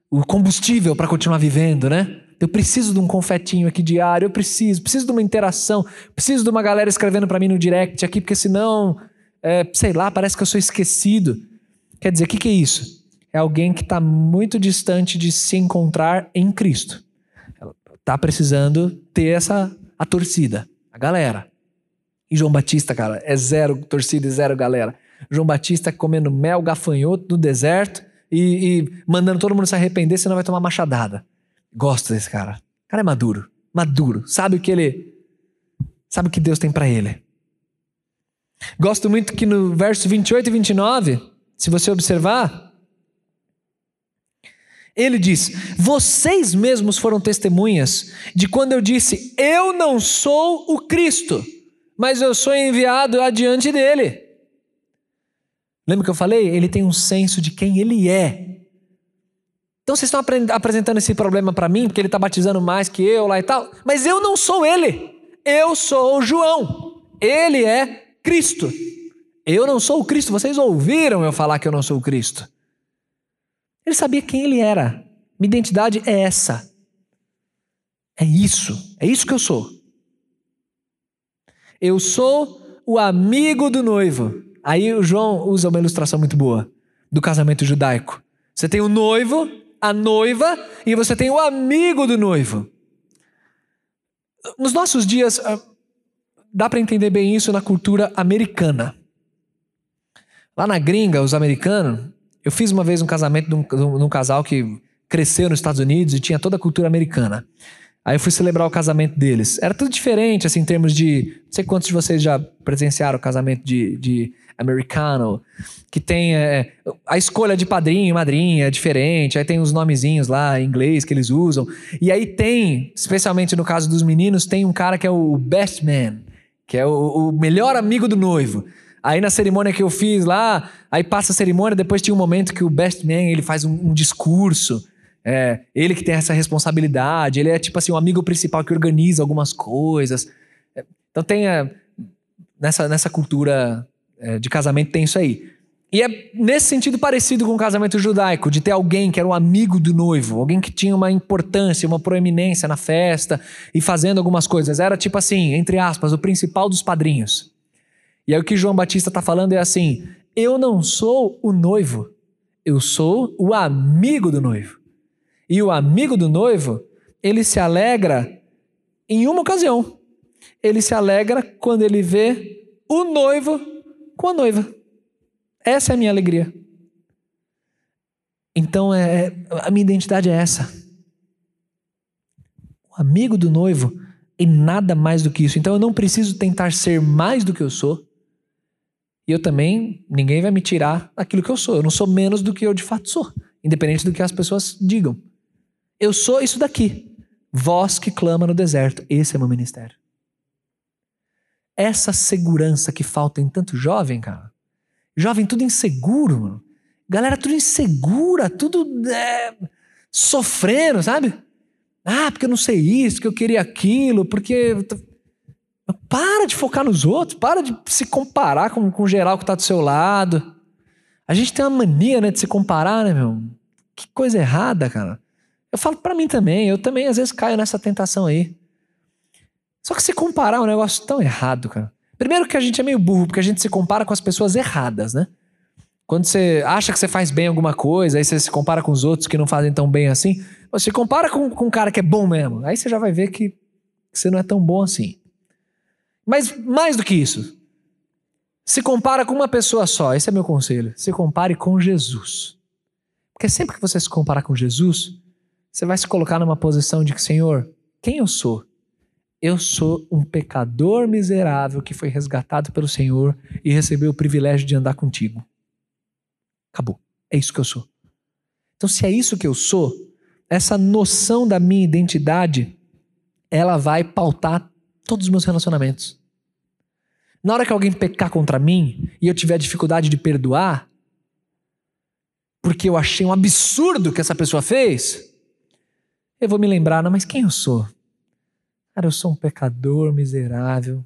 o combustível para continuar vivendo, né? Eu preciso de um confetinho aqui diário, eu preciso, preciso de uma interação, preciso de uma galera escrevendo para mim no direct aqui, porque senão é, sei lá, parece que eu sou esquecido. Quer dizer, o que, que é isso? É alguém que está muito distante de se encontrar em Cristo. Está precisando ter essa a torcida, a galera. E João Batista, cara, é zero torcida e zero galera. João Batista comendo mel gafanhoto no deserto e, e mandando todo mundo se arrepender, senão vai tomar machadada. Gosto desse cara. O cara é maduro, maduro. Sabe o que ele. Sabe o que Deus tem para ele. Gosto muito que no verso 28 e 29, se você observar, ele diz: Vocês mesmos foram testemunhas de quando eu disse: Eu não sou o Cristo, mas eu sou enviado adiante dele. Lembra que eu falei? Ele tem um senso de quem ele é. Então vocês estão apresentando esse problema para mim, porque ele está batizando mais que eu lá e tal, mas eu não sou ele. Eu sou o João. Ele é Cristo. Eu não sou o Cristo, vocês ouviram eu falar que eu não sou o Cristo. Ele sabia quem ele era. Minha identidade é essa. É isso. É isso que eu sou. Eu sou o amigo do noivo. Aí o João usa uma ilustração muito boa do casamento judaico. Você tem o noivo, a noiva e você tem o amigo do noivo. Nos nossos dias, ah, dá para entender bem isso na cultura americana. Lá na gringa, os americanos, eu fiz uma vez um casamento de um, de um casal que cresceu nos Estados Unidos e tinha toda a cultura americana. Aí eu fui celebrar o casamento deles. Era tudo diferente, assim, em termos de. Não sei quantos de vocês já presenciaram o casamento de, de americano, que tem. É, a escolha de padrinho e madrinha é diferente, aí tem os nomezinhos lá em inglês que eles usam. E aí tem, especialmente no caso dos meninos, tem um cara que é o best man, que é o, o melhor amigo do noivo. Aí na cerimônia que eu fiz lá, aí passa a cerimônia, depois tinha um momento que o best man ele faz um, um discurso. É, ele que tem essa responsabilidade, ele é tipo assim, o um amigo principal que organiza algumas coisas. É, então tem é, nessa, nessa cultura é, de casamento tem isso aí. E é nesse sentido parecido com o casamento judaico, de ter alguém que era um amigo do noivo, alguém que tinha uma importância, uma proeminência na festa e fazendo algumas coisas. Era tipo assim, entre aspas, o principal dos padrinhos. E aí o que João Batista está falando é assim: eu não sou o noivo, eu sou o amigo do noivo. E o amigo do noivo, ele se alegra em uma ocasião. Ele se alegra quando ele vê o noivo com a noiva. Essa é a minha alegria. Então, é, é, a minha identidade é essa. O amigo do noivo e nada mais do que isso. Então, eu não preciso tentar ser mais do que eu sou. E eu também, ninguém vai me tirar aquilo que eu sou. Eu não sou menos do que eu de fato sou, independente do que as pessoas digam. Eu sou isso daqui. Voz que clama no deserto. Esse é meu ministério. Essa segurança que falta em tanto jovem, cara. Jovem tudo inseguro, mano. Galera tudo insegura, tudo é, sofrendo, sabe? Ah, porque eu não sei isso, que eu queria aquilo, porque. Para de focar nos outros, para de se comparar com, com o geral que tá do seu lado. A gente tem uma mania, né, de se comparar, né, meu? Que coisa errada, cara. Eu falo para mim também, eu também às vezes caio nessa tentação aí. Só que se comparar é um negócio tão errado, cara. Primeiro que a gente é meio burro, porque a gente se compara com as pessoas erradas, né? Quando você acha que você faz bem alguma coisa, aí você se compara com os outros que não fazem tão bem assim, você compara com, com um cara que é bom mesmo. Aí você já vai ver que você não é tão bom assim. Mas mais do que isso, se compara com uma pessoa só. Esse é meu conselho. Se compare com Jesus. Porque sempre que você se comparar com Jesus, você vai se colocar numa posição de que, Senhor, quem eu sou? Eu sou um pecador miserável que foi resgatado pelo Senhor e recebeu o privilégio de andar contigo. Acabou. É isso que eu sou. Então, se é isso que eu sou, essa noção da minha identidade, ela vai pautar todos os meus relacionamentos. Na hora que alguém pecar contra mim e eu tiver dificuldade de perdoar, porque eu achei um absurdo que essa pessoa fez, eu vou me lembrar, não, mas quem eu sou? Cara, eu sou um pecador miserável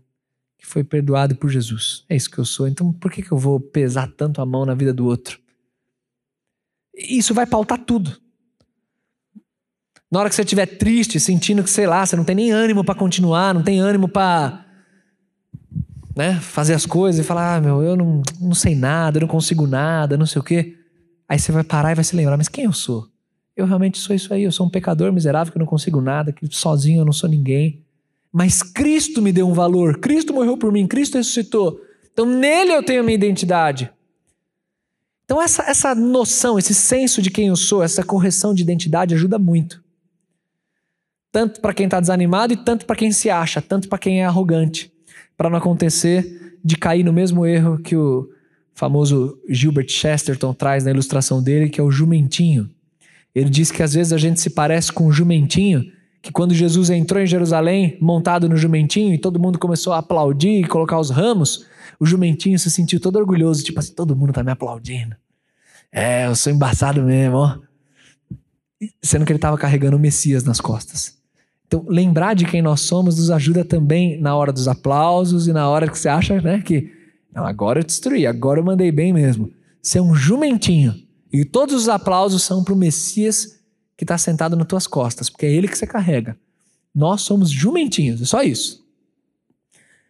que foi perdoado por Jesus. É isso que eu sou. Então, por que, que eu vou pesar tanto a mão na vida do outro? Isso vai pautar tudo. Na hora que você estiver triste, sentindo que, sei lá, você não tem nem ânimo para continuar, não tem ânimo para né, fazer as coisas e falar, ah, meu, eu não, não sei nada, eu não consigo nada, não sei o quê. Aí você vai parar e vai se lembrar, mas quem eu sou? Eu realmente sou isso aí, eu sou um pecador miserável que não consigo nada, que sozinho eu não sou ninguém. Mas Cristo me deu um valor, Cristo morreu por mim, Cristo ressuscitou. Então nele eu tenho a minha identidade. Então essa, essa noção, esse senso de quem eu sou, essa correção de identidade ajuda muito. Tanto para quem está desanimado e tanto para quem se acha, tanto para quem é arrogante. Para não acontecer de cair no mesmo erro que o famoso Gilbert Chesterton traz na ilustração dele, que é o jumentinho. Ele diz que às vezes a gente se parece com um jumentinho, que quando Jesus entrou em Jerusalém, montado no jumentinho, e todo mundo começou a aplaudir e colocar os ramos, o jumentinho se sentiu todo orgulhoso, tipo assim, todo mundo tá me aplaudindo. É, eu sou embaçado mesmo, ó. Sendo que ele estava carregando o Messias nas costas. Então, lembrar de quem nós somos nos ajuda também na hora dos aplausos e na hora que você acha, né, que não, agora eu destruí, agora eu mandei bem mesmo. Ser um jumentinho e todos os aplausos são para o Messias que está sentado nas tuas costas, porque é ele que você carrega. Nós somos jumentinhos, é só isso.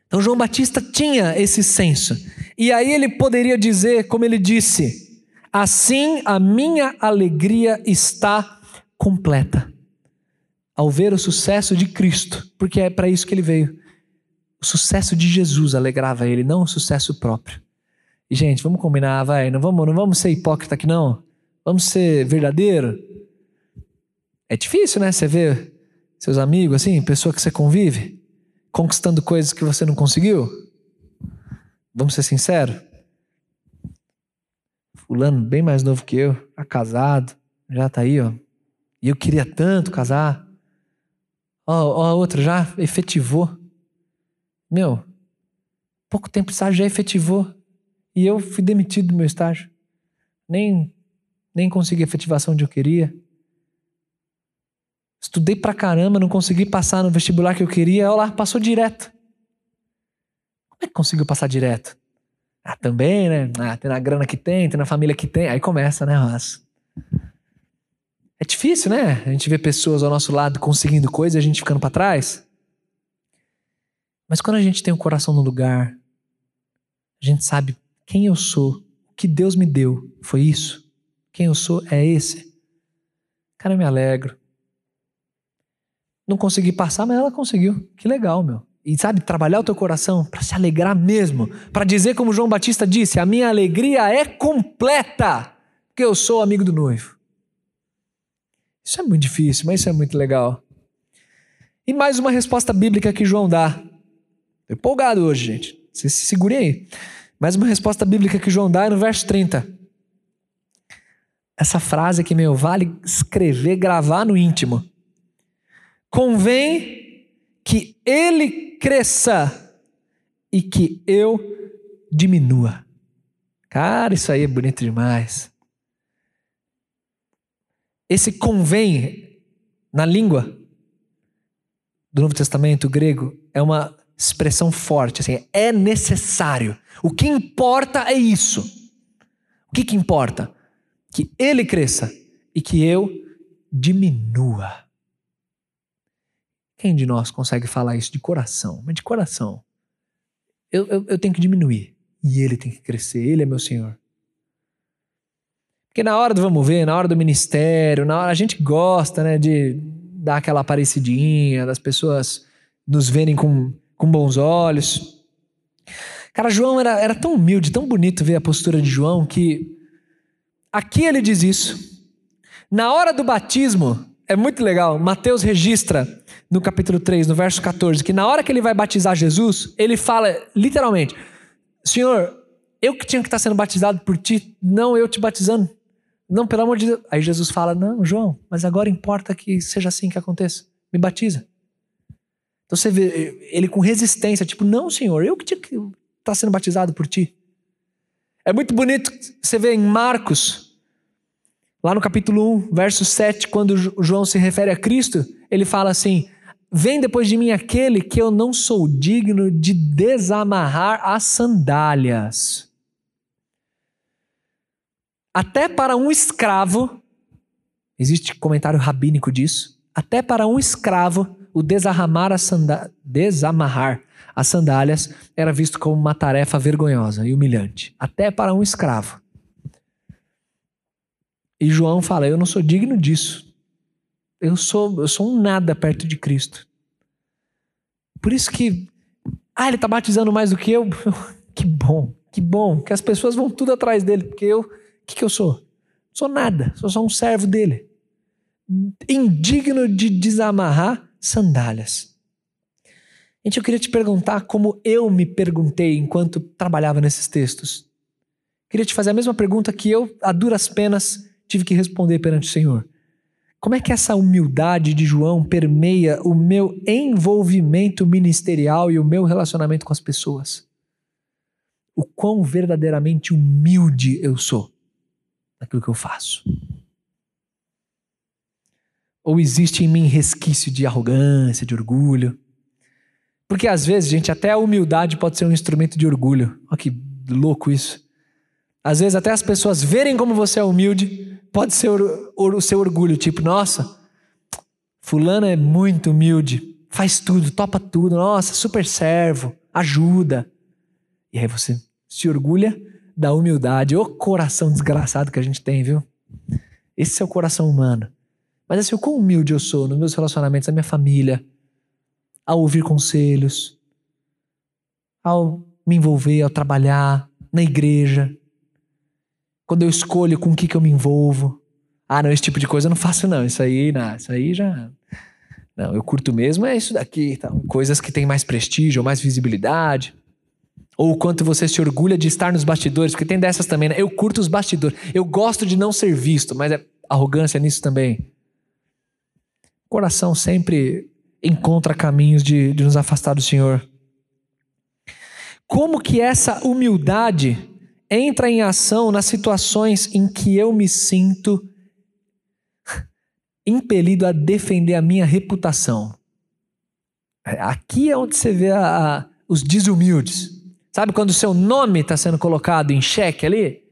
Então João Batista tinha esse senso. E aí ele poderia dizer, como ele disse: Assim a minha alegria está completa. Ao ver o sucesso de Cristo, porque é para isso que ele veio. O sucesso de Jesus alegrava ele, não o sucesso próprio. Gente, vamos combinar, vai. Não vamos, não vamos ser hipócrita aqui, não. Vamos ser verdadeiro. É difícil, né? Você vê seus amigos, assim, pessoa que você convive, conquistando coisas que você não conseguiu. Vamos ser sinceros? Fulano, bem mais novo que eu, tá casado, já tá aí, ó. E eu queria tanto casar. Ó, ó, a outra já efetivou. Meu, pouco tempo já efetivou. E eu fui demitido do meu estágio. Nem, nem consegui a efetivação onde eu queria. Estudei pra caramba, não consegui passar no vestibular que eu queria. Olha lá, passou direto. Como é que conseguiu passar direto? Ah, também, né? Ah, tem na grana que tem, tem na família que tem. Aí começa, né, Ross? É difícil, né? A gente vê pessoas ao nosso lado conseguindo coisas e a gente ficando para trás. Mas quando a gente tem o coração no lugar, a gente sabe quem eu sou, o que Deus me deu, foi isso. Quem eu sou é esse. Cara, eu me alegro. Não consegui passar, mas ela conseguiu. Que legal, meu. E sabe, trabalhar o teu coração para se alegrar mesmo, para dizer como João Batista disse: a minha alegria é completa, porque eu sou amigo do noivo. Isso é muito difícil, mas isso é muito legal. E mais uma resposta bíblica que João dá. Tô empolgado hoje, gente. Vocês se segurem aí. Mais uma resposta bíblica que João dá é no verso 30. Essa frase aqui, meu, vale escrever, gravar no íntimo. Convém que ele cresça e que eu diminua. Cara, isso aí é bonito demais. Esse convém, na língua do Novo Testamento grego, é uma expressão forte, assim, é necessário. O que importa é isso. O que, que importa? Que ele cresça e que eu diminua. Quem de nós consegue falar isso de coração? Mas de coração. Eu, eu, eu tenho que diminuir. E ele tem que crescer. Ele é meu Senhor. Porque na hora do vamos ver, na hora do ministério, na hora a gente gosta, né, de dar aquela aparecidinha, das pessoas nos verem com, com bons olhos. Cara, João era, era tão humilde, tão bonito ver a postura de João que aqui ele diz isso. Na hora do batismo, é muito legal, Mateus registra no capítulo 3, no verso 14, que na hora que ele vai batizar Jesus, ele fala literalmente: Senhor, eu que tinha que estar sendo batizado por ti, não eu te batizando. Não, pelo amor de Deus. Aí Jesus fala: Não, João, mas agora importa que seja assim que aconteça. Me batiza. Então você vê ele com resistência, tipo, não, Senhor, eu que tinha que está sendo batizado por ti. É muito bonito você ver em Marcos, lá no capítulo 1, verso 7, quando João se refere a Cristo, ele fala assim: Vem depois de mim aquele que eu não sou digno de desamarrar as sandálias. Até para um escravo, existe comentário rabínico disso, até para um escravo, o desamarrar as, desamarrar as sandálias era visto como uma tarefa vergonhosa e humilhante, até para um escravo. E João fala: Eu não sou digno disso. Eu sou, eu sou um nada perto de Cristo. Por isso que, ah, ele está batizando mais do que eu. <laughs> que bom, que bom, que as pessoas vão tudo atrás dele, porque eu, o que, que eu sou? Sou nada, sou só um servo dele. Indigno de desamarrar sandálias. Gente, eu queria te perguntar como eu me perguntei enquanto trabalhava nesses textos. Queria te fazer a mesma pergunta que eu, a duras penas, tive que responder perante o Senhor. Como é que essa humildade de João permeia o meu envolvimento ministerial e o meu relacionamento com as pessoas? O quão verdadeiramente humilde eu sou naquilo que eu faço? Ou existe em mim resquício de arrogância, de orgulho? Porque às vezes, gente, até a humildade pode ser um instrumento de orgulho. Olha que louco isso. Às vezes, até as pessoas verem como você é humilde, pode ser o, seu orgulho. Tipo, nossa, Fulano é muito humilde, faz tudo, topa tudo, nossa, super servo, ajuda. E aí você se orgulha da humildade. Ô coração desgraçado que a gente tem, viu? Esse é o coração humano. Mas assim, o quão humilde eu sou nos meus relacionamentos, na minha família, ao ouvir conselhos, ao me envolver, ao trabalhar, na igreja. Quando eu escolho com o que, que eu me envolvo. Ah, não, esse tipo de coisa eu não faço, não. Isso aí, não, isso aí já. Não, eu curto mesmo é isso daqui, tá? coisas que têm mais prestígio mais visibilidade. Ou o quanto você se orgulha de estar nos bastidores, porque tem dessas também, né? Eu curto os bastidores. Eu gosto de não ser visto, mas é arrogância nisso também. O coração sempre encontra caminhos de, de nos afastar do Senhor. Como que essa humildade entra em ação nas situações em que eu me sinto impelido a defender a minha reputação? Aqui é onde você vê a, a, os desumildes. Sabe quando o seu nome está sendo colocado em xeque ali?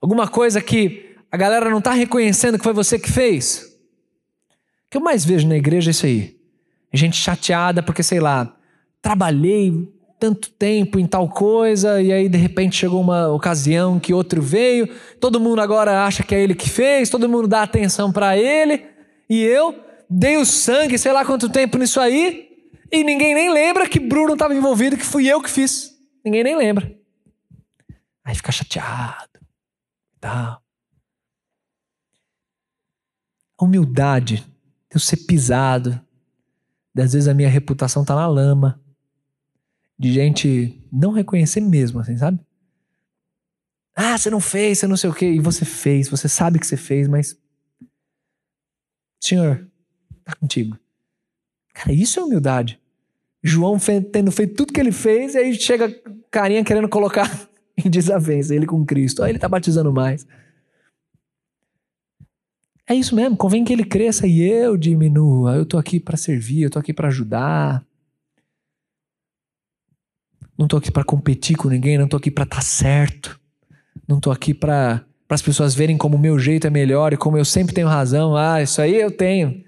Alguma coisa que a galera não está reconhecendo que foi você que fez? Que eu mais vejo na igreja é isso aí. Gente chateada porque, sei lá, trabalhei tanto tempo em tal coisa e aí de repente chegou uma ocasião que outro veio, todo mundo agora acha que é ele que fez, todo mundo dá atenção para ele e eu dei o sangue, sei lá quanto tempo nisso aí, e ninguém nem lembra que Bruno estava envolvido, que fui eu que fiz. Ninguém nem lembra. Aí fica chateado. Tal. A humildade de eu ser pisado. Às vezes a minha reputação tá na lama. De gente não reconhecer mesmo, assim, sabe? Ah, você não fez, você não sei o quê. E você fez, você sabe que você fez, mas. Senhor, tá contigo. Cara, isso é humildade. João tendo feito tudo que ele fez, e aí chega carinha querendo colocar <laughs> em desavença ele com Cristo. Aí ele tá batizando mais. É isso mesmo, convém que ele cresça e eu diminua. Eu tô aqui para servir, eu tô aqui para ajudar. Não tô aqui para competir com ninguém, não tô aqui para estar tá certo. Não tô aqui para as pessoas verem como o meu jeito é melhor e como eu sempre tenho razão. Ah, isso aí eu tenho.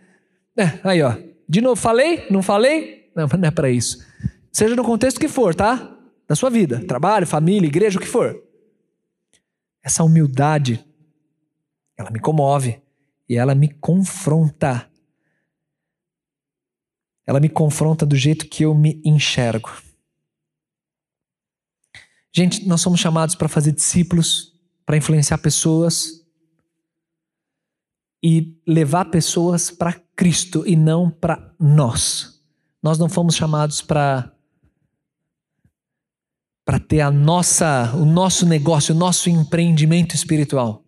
É, aí, ó. De novo, falei? Não falei? Não, não é para isso. Seja no contexto que for, tá? Da sua vida, trabalho, família, igreja, o que for. Essa humildade, ela me comove e ela me confronta. Ela me confronta do jeito que eu me enxergo. Gente, nós somos chamados para fazer discípulos, para influenciar pessoas e levar pessoas para Cristo e não para nós. Nós não fomos chamados para para ter a nossa, o nosso negócio, o nosso empreendimento espiritual.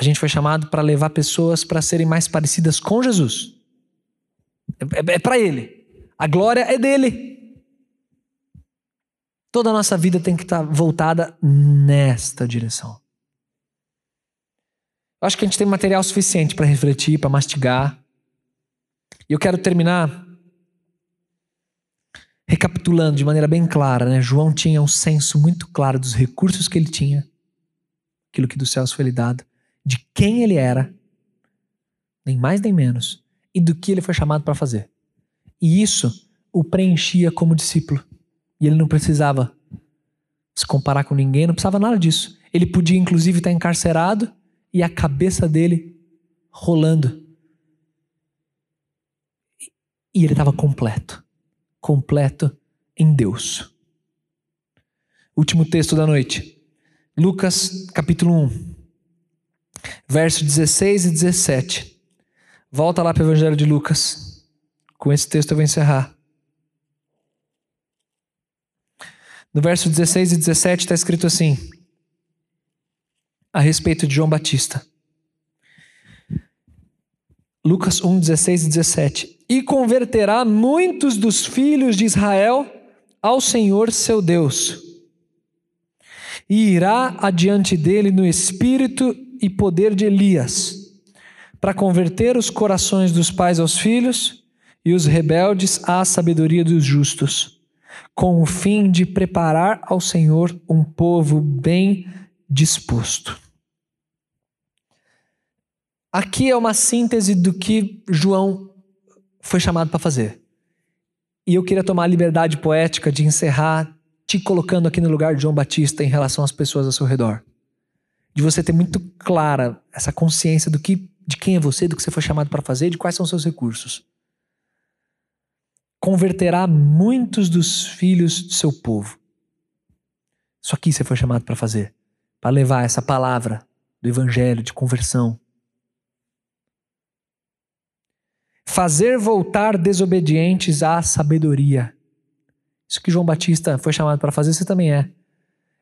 A gente foi chamado para levar pessoas para serem mais parecidas com Jesus. É, é, é para Ele. A glória é dele. Toda a nossa vida tem que estar tá voltada nesta direção. Eu acho que a gente tem material suficiente para refletir, para mastigar. E eu quero terminar Recapitulando de maneira bem clara, né? João tinha um senso muito claro dos recursos que ele tinha, aquilo que dos céus foi lhe dado, de quem ele era, nem mais nem menos, e do que ele foi chamado para fazer. E isso o preenchia como discípulo. E ele não precisava se comparar com ninguém, não precisava nada disso. Ele podia, inclusive, estar encarcerado e a cabeça dele rolando. E ele estava completo completo em Deus. Último texto da noite. Lucas capítulo 1, verso 16 e 17. Volta lá para o Evangelho de Lucas. Com esse texto eu vou encerrar. No verso 16 e 17 está escrito assim, a respeito de João Batista. Lucas 1, 16 e 17 e converterá muitos dos filhos de Israel ao Senhor seu Deus. E irá adiante dele no espírito e poder de Elias, para converter os corações dos pais aos filhos e os rebeldes à sabedoria dos justos, com o fim de preparar ao Senhor um povo bem disposto. Aqui é uma síntese do que João foi chamado para fazer. E eu queria tomar a liberdade poética de encerrar te colocando aqui no lugar de João Batista em relação às pessoas ao seu redor. De você ter muito clara essa consciência do que, de quem é você, do que você foi chamado para fazer, de quais são seus recursos. Converterá muitos dos filhos do seu povo. Isso aqui você foi chamado para fazer, para levar essa palavra do evangelho de conversão. Fazer voltar desobedientes à sabedoria. Isso que João Batista foi chamado para fazer, você também é.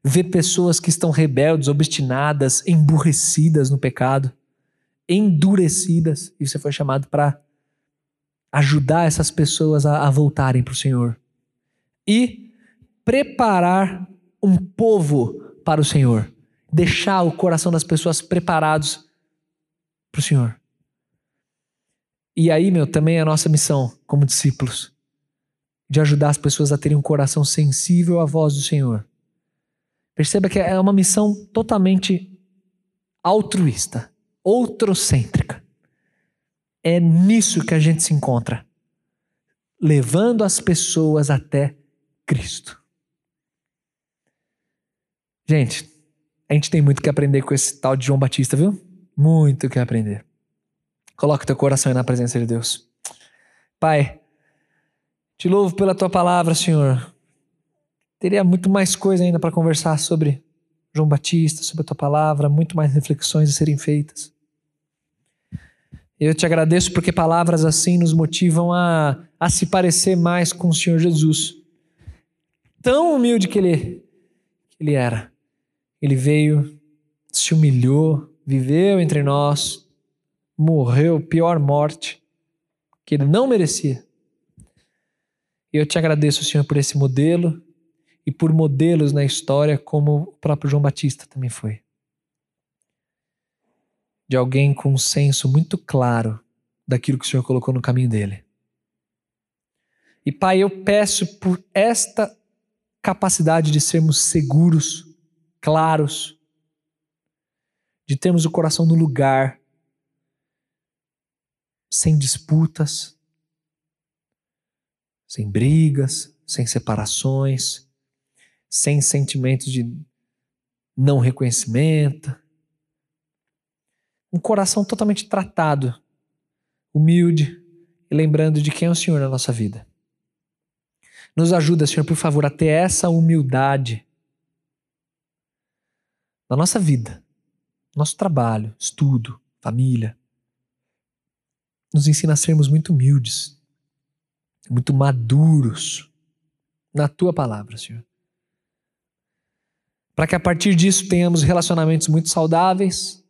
Ver pessoas que estão rebeldes, obstinadas, emburrecidas no pecado, endurecidas, e você foi chamado para ajudar essas pessoas a, a voltarem para o Senhor. E preparar um povo para o Senhor. Deixar o coração das pessoas preparados para o Senhor. E aí, meu, também é a nossa missão como discípulos de ajudar as pessoas a terem um coração sensível à voz do Senhor. Perceba que é uma missão totalmente altruísta, outrocêntrica. É nisso que a gente se encontra, levando as pessoas até Cristo. Gente, a gente tem muito que aprender com esse tal de João Batista, viu? Muito que aprender. Coloca teu coração aí na presença de Deus. Pai, te louvo pela tua palavra, Senhor. Teria muito mais coisa ainda para conversar sobre João Batista, sobre a tua palavra, muito mais reflexões a serem feitas. Eu te agradeço porque palavras assim nos motivam a, a se parecer mais com o Senhor Jesus. Tão humilde que ele, que ele era. Ele veio, se humilhou, viveu entre nós, morreu pior morte que ele não merecia e eu te agradeço, Senhor, por esse modelo e por modelos na história, como o próprio João Batista também foi. De alguém com um senso muito claro daquilo que o Senhor colocou no caminho dele. E Pai, eu peço por esta capacidade de sermos seguros, claros, de termos o coração no lugar, sem disputas, sem brigas, sem separações, sem sentimentos de não reconhecimento. Um coração totalmente tratado, humilde e lembrando de quem é o Senhor na nossa vida. Nos ajuda, Senhor, por favor, a ter essa humildade na nossa vida, nosso trabalho, estudo, família. Nos ensina a sermos muito humildes, muito maduros na tua palavra, Senhor. Para que a partir disso tenhamos relacionamentos muito saudáveis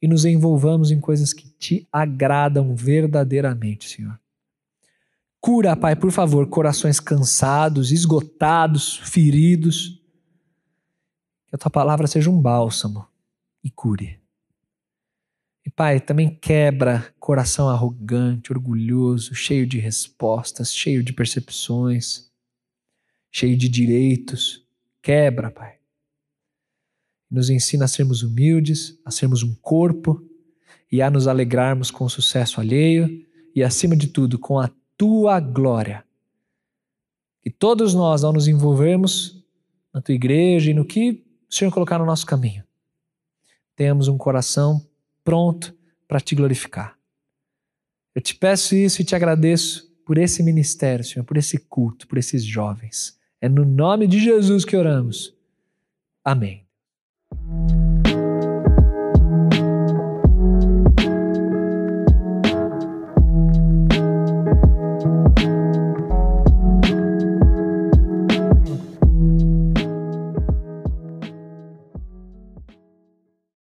e nos envolvamos em coisas que te agradam verdadeiramente, Senhor. Cura, Pai, por favor, corações cansados, esgotados, feridos. Que a tua palavra seja um bálsamo e cure. E Pai, também quebra coração arrogante, orgulhoso, cheio de respostas, cheio de percepções, cheio de direitos. Quebra, Pai. Nos ensina a sermos humildes, a sermos um corpo e a nos alegrarmos com o sucesso alheio e, acima de tudo, com a tua glória. Que todos nós, ao nos envolvermos na tua igreja e no que o Senhor colocar no nosso caminho, tenhamos um coração pronto para te glorificar. Eu te peço isso e te agradeço por esse ministério, Senhor, por esse culto, por esses jovens. É no nome de Jesus que oramos. Amém. Thank you